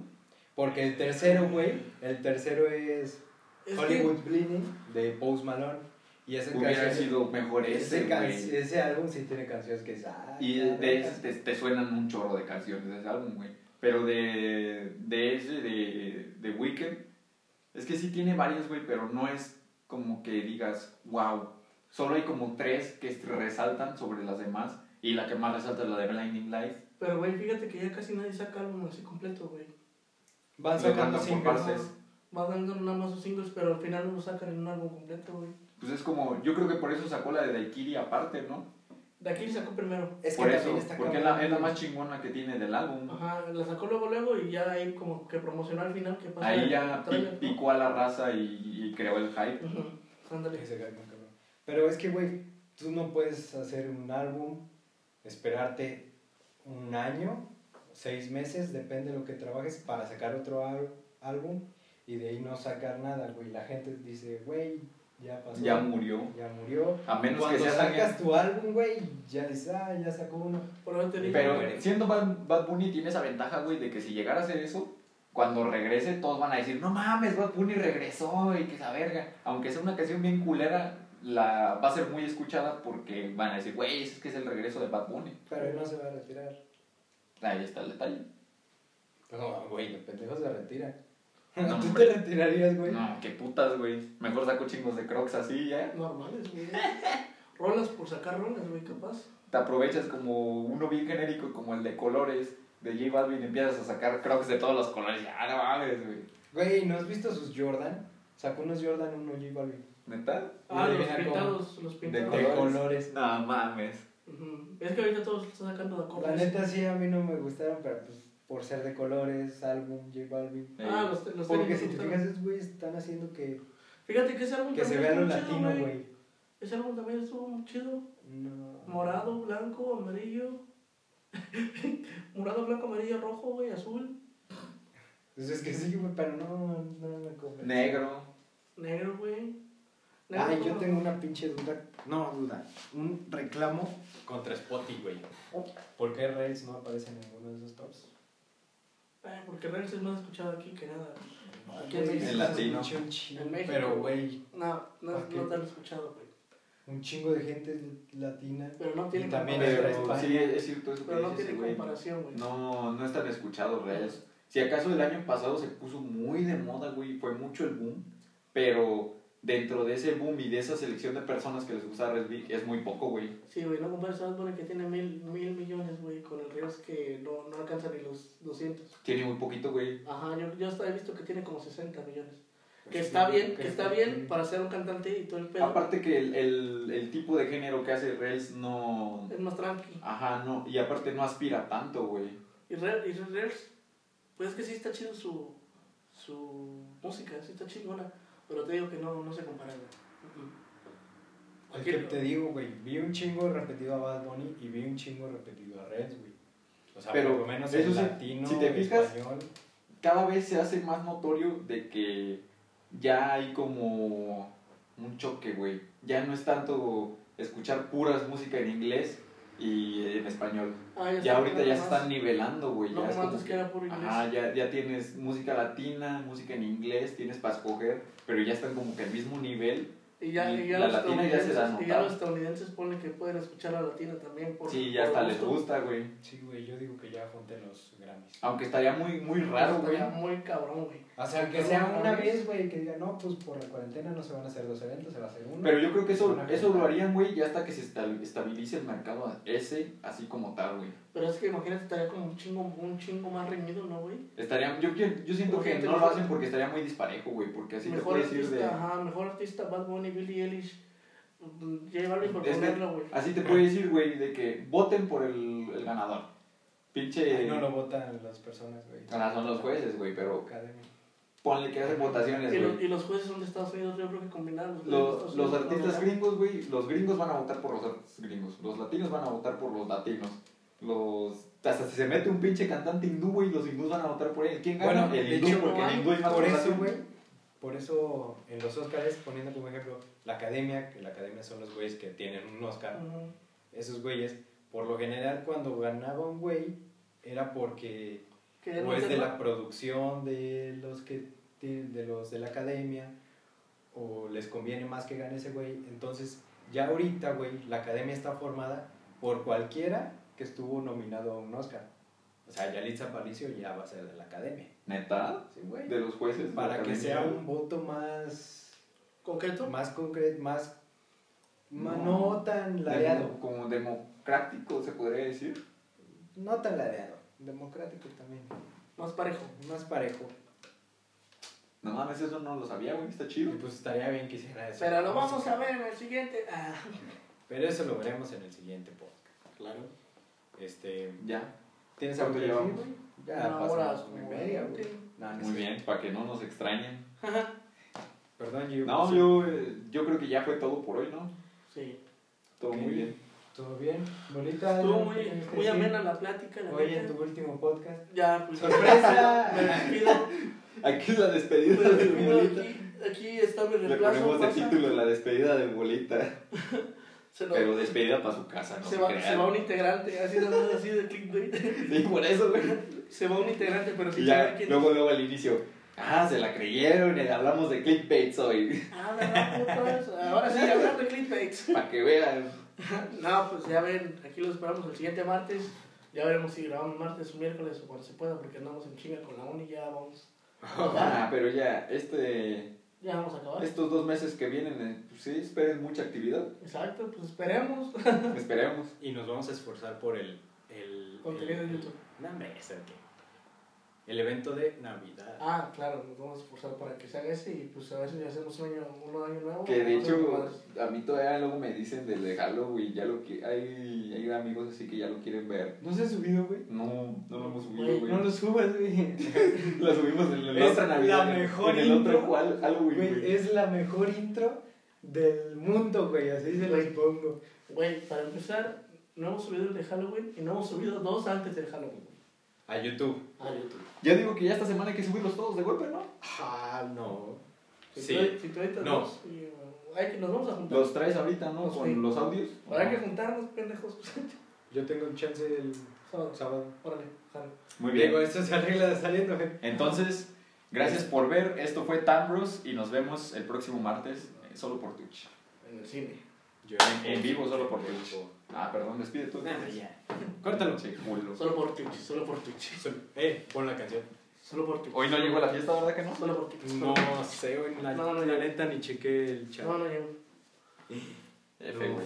Porque el tercero, güey, el tercero es Es Hollywood Bleeding de Post Malone. Y ese Hubiera canción- sido mejor ese, ese, ese álbum sí tiene canciones que es. ay, Y de ese te, te suenan un chorro de canciones de ese álbum, güey. Pero de, de ese, de, de Weekend, es que sí tiene varios, güey, pero no es como que digas, wow. Solo hay como tres que resaltan sobre las demás. Y la que más resalta es la de Blinding Lights. Pero, güey, fíjate que ya casi nadie saca álbum así completo, güey. Van sacando singles. partes. Va dando nada más sus singles, pero al final no lo sacan en un álbum completo, güey. Pues es como, yo creo que por eso sacó la de Daikiri aparte, ¿no? Aquí sacó primero. Es que por también eso, está porque es la, es la más chingona que tiene del álbum. Ajá, la sacó luego, luego y ya ahí como que promocionó al final que pasa. Ahí ya picó a la raza y, y creó el hype. Ándale. Cabrón, cabrón. Pero es que, güey, tú no puedes hacer un álbum, esperarte un año, seis meses, depende de lo que trabajes, para sacar otro álbum y de ahí no sacar nada, güey. La gente dice, güey, ya pasó. Ya murió. Ya murió. A menos Cuando que sea sacas tu álbum, güey, ya dices, ah, ya sacó uno. Pero siendo Bad, Bad Bunny tiene esa ventaja, güey, de que si llegara a hacer eso, cuando regrese todos van a decir, no mames, Bad Bunny regresó y que esa verga. Aunque sea una canción bien culera, la va a ser muy escuchada porque van a decir, güey, es que es el regreso de Bad Bunny. Pero él no se va a retirar. Ahí está el detalle. No, güey, los pendejos se retiran. No, ¿Tú hombre. te retirarías, güey? No, qué putas, güey. Mejor saco chingos de crocs así, ya. normales, güey. Rolas por sacar rolas, güey, capaz. Te aprovechas como uno bien genérico, como el de colores de J Balvin, empiezas a sacar crocs de todos los colores. Ya, no mames, güey. Güey, ¿no has visto sus Jordan? Sacó unos Jordan, uno J Balvin. ¿Neta? Ah, los pintados, los pintados. De colores. colores. No mames. Es que ahorita todos están sacando de La cosas. neta sí, a mí no me gustaron, pero pues por ser de colores, álbum, J Balvin. Ah, los, los Porque si te fijas, esos güeyes están haciendo que, Fíjate que ese álbum que se vea lo latino, güey. Ese álbum también estuvo muy chido. No. Morado, blanco, amarillo. Morado, blanco, amarillo, rojo, güey, azul, Pues es que sí, güey, pero no, no me convence. Negro. negro, güey. Ah, Negro, yo tengo una pinche duda. No, duda. Un reclamo contra Spotify, güey. ¿Por qué Rails no aparece en ninguno de esos tops? Ay, porque Reels es más escuchado aquí que nada. Aquí en México. En latino. En México. Pero, güey, No, no, no te han escuchado, güey. un chingo de gente latina. Pero no tiene Y también comparación. está Pero España. sí, es cierto eso que Pero no dices, tiene comparación, güey. No, no es tan escuchado, Reels. Si acaso el año pasado se puso muy de moda, güey, fue mucho el boom, pero dentro de ese boom y de esa selección de personas que les gusta Reels es muy poco, güey. Sí, güey, no compares a Bunny que tiene mil, mil millones, güey, con el Reels que no, no alcanza ni los 200. Tiene muy poquito, güey. Ajá, yo, yo hasta he visto que tiene como 60 millones. Que Pues está sí, bien, que está bien para ser un cantante y todo el pedo. Aparte que el, el, el tipo de género que hace Reels no... Es más tranqui. Ajá, no, y aparte no aspira tanto, güey. Y, Re- y Reels, pues es que sí está chido su, su música, sí está chingona. Pero te digo que no, no se compara, güey. Es que te digo, güey, vi un chingo repetido a Bad Bunny y vi un chingo repetido a Reds, güey. O sea, Pero, por lo menos eso latino, si te fijas, español. Cada vez se hace más notorio de que ya hay como un choque, güey. Ya no es tanto escuchar puras música en inglés y en español. Ah, Ya está, ahorita ya se más- están nivelando, güey. No, ya es como que era puro inglés. Ajá, ya, ya tienes música latina, música en inglés, tienes para escoger, pero ya están como que al mismo nivel. Y ya, Y y ya la los latina ya se da y ya los estadounidenses ponen que pueden escuchar la latina también. Por, Sí, ya por hasta les gusta, güey. Sí, güey, yo digo que ya junten los Grammys. Aunque estaría muy, muy raro, güey. Estaría muy cabrón, güey. O sea, que sea una una vez- güey, que diga, no, pues por la cuarentena no se van a hacer dos eventos, se va a hacer uno. Pero yo creo que eso, eso lo harían, güey, ya hasta que se esta- estabilice el mercado ese, así como tal, güey. Pero es que imagínate, estaría como un chingo, un chingo más reñido, ¿no, güey? Estaría, yo, yo, yo siento que Porque no te- lo hacen porque estaría muy disparejo, güey, porque así te mejor puedes ir artista, de... ajá, mejor artista, Bad Bunny, Billie Eilish. mm, J Balvin por que- ponerlo, güey. Así te puedes ir, güey, de que voten por el, el ganador. Pinche... Ay, no lo votan las personas, güey. Ah, son los jueces, güey, pero Academia. Ponle que hacen votaciones, Y, güey. los- y los jueces son de Estados Unidos, yo creo que combinados. Los, los artistas gringos, güey, los gringos van a votar por los artistas gringos. Los latinos van a votar por los latinos. Los... Hasta si se mete un pinche cantante hindú, güey, los hindús van a votar por él. ¿Quién gana? Bueno, el de hindú, hecho, porque el hindú es más por eso, güey, por eso en los Oscars, poniendo como ejemplo la academia, que la academia son los güeyes que tienen un Oscar, Ujú. esos güeyes, por lo general cuando ganaba un güey, era porque o es de sepa. la producción de los que de los de la academia o les conviene más que gane ese güey entonces ya ahorita güey la academia está formada por cualquiera que estuvo nominado a un Oscar o sea Yalitza Aparicio ya va a ser de la academia ¿Neta? sí güey De los jueces. para que sea un voto más ¿Concreto? más concreto más No. no, no tan ladeado Demo- como democrático, se podría decir. no tan ladeado democrático también Más parejo. más parejo No mames, eso no lo sabía, güey, está y chido. pues estaría bien que hiciera eso Pero lo vamos a ver en el siguiente. Ah. Pero eso lo veremos en el siguiente podcast. Claro. Este, Ya, ¿tienes ¿Cuánto algo que decir, llevamos? güey? Ya Una hora, una y media, güey. no muy bien, para que no nos extrañen. Perdón, yo. No, yo, eh, yo creo que ya fue todo por hoy, ¿no? Sí. Todo Ok. muy bien. ¿Todo bien? ¿Bonita? Estuvo ¿Qué muy, muy decir? amena la plática. La Hoy en tu último podcast. Ya, pues. ¡Sorpresa! Me despido. Aquí es la despedida de. Bolita. Aquí, aquí está mi Le reemplazo. ponemos de pasa. título la despedida de Bolita. Lo- Pero despedida para su casa, no se, se, va, crean. se va un integrante, así de, así de clickbait. Sí, por eso, güey. Se va un integrante, pero sí ya, quién luego, luego al inicio. Ah, se la creyeron y hablamos de clickbaits hoy. Ah, ¿verdad? Ahora sí, hablar de clickbaits. Para que vean. No, pues ya ven, aquí los esperamos el siguiente martes. Ya veremos si grabamos martes o miércoles o cuando se pueda, porque andamos en chinga con la uni. Ya vamos, Ah, pero ya, este, ya vamos a acabar. estos dos meses que vienen, eh, pues sí, esperen mucha actividad. Exacto, pues esperemos. Esperemos. Y nos vamos a esforzar por el. el Contenido el- de YouTube. No, hombre, ¿eso qué? El evento de Navidad. Ah, claro, nos vamos a esforzar para que se haga ese y pues a veces ya hacemos un año, un año nuevo. Que de hecho, madres. a mí todavía luego me dicen del de Halloween, ya lo que hay, hay amigos así que ya lo quieren ver. ¿No se ha subido, güey? No, no lo hemos subido, Güey. No lo subas, güey. Lo subimos en la Es otra la Navidad. mejor en el otro intro. Hall- Halloween, Güey, es la mejor intro del mundo, güey. Así se los pongo. Güey, para empezar, no hemos subido el de Halloween y no hemos subido dos antes del Halloween. A YouTube. A YouTube. Ya digo que ya esta semana hay que subirlos todos de golpe, ¿no? Ah, no. Si Sí. si tú editas No. y, uh, hay que, nos vamos a juntar. Los traes ahorita, ¿no? Sí. Con los audios. Habrá que juntarnos, pendejos. Yo tengo un chance el Sábado. sábado. Órale, jalo. Muy bien. Digo, esto se arregla saliendo. Entonces, gracias por ver. Esto fue Tambros y nos vemos el próximo martes eh, solo por Twitch. En el cine. Yo En, en vivo solo por Twitch. Ah, perdón, despide tú. Nada, ya. Córtalo. Sí, culo. Solo por Twitch, solo por Twitch. Eh, pon la canción. Solo por Twitch. Hoy no llegó la fiesta, ¿verdad que no? Solo por Twitch. No sé, güey. La, No, no, la neta ni chequé el chat. No, no, ya. F, No, güey.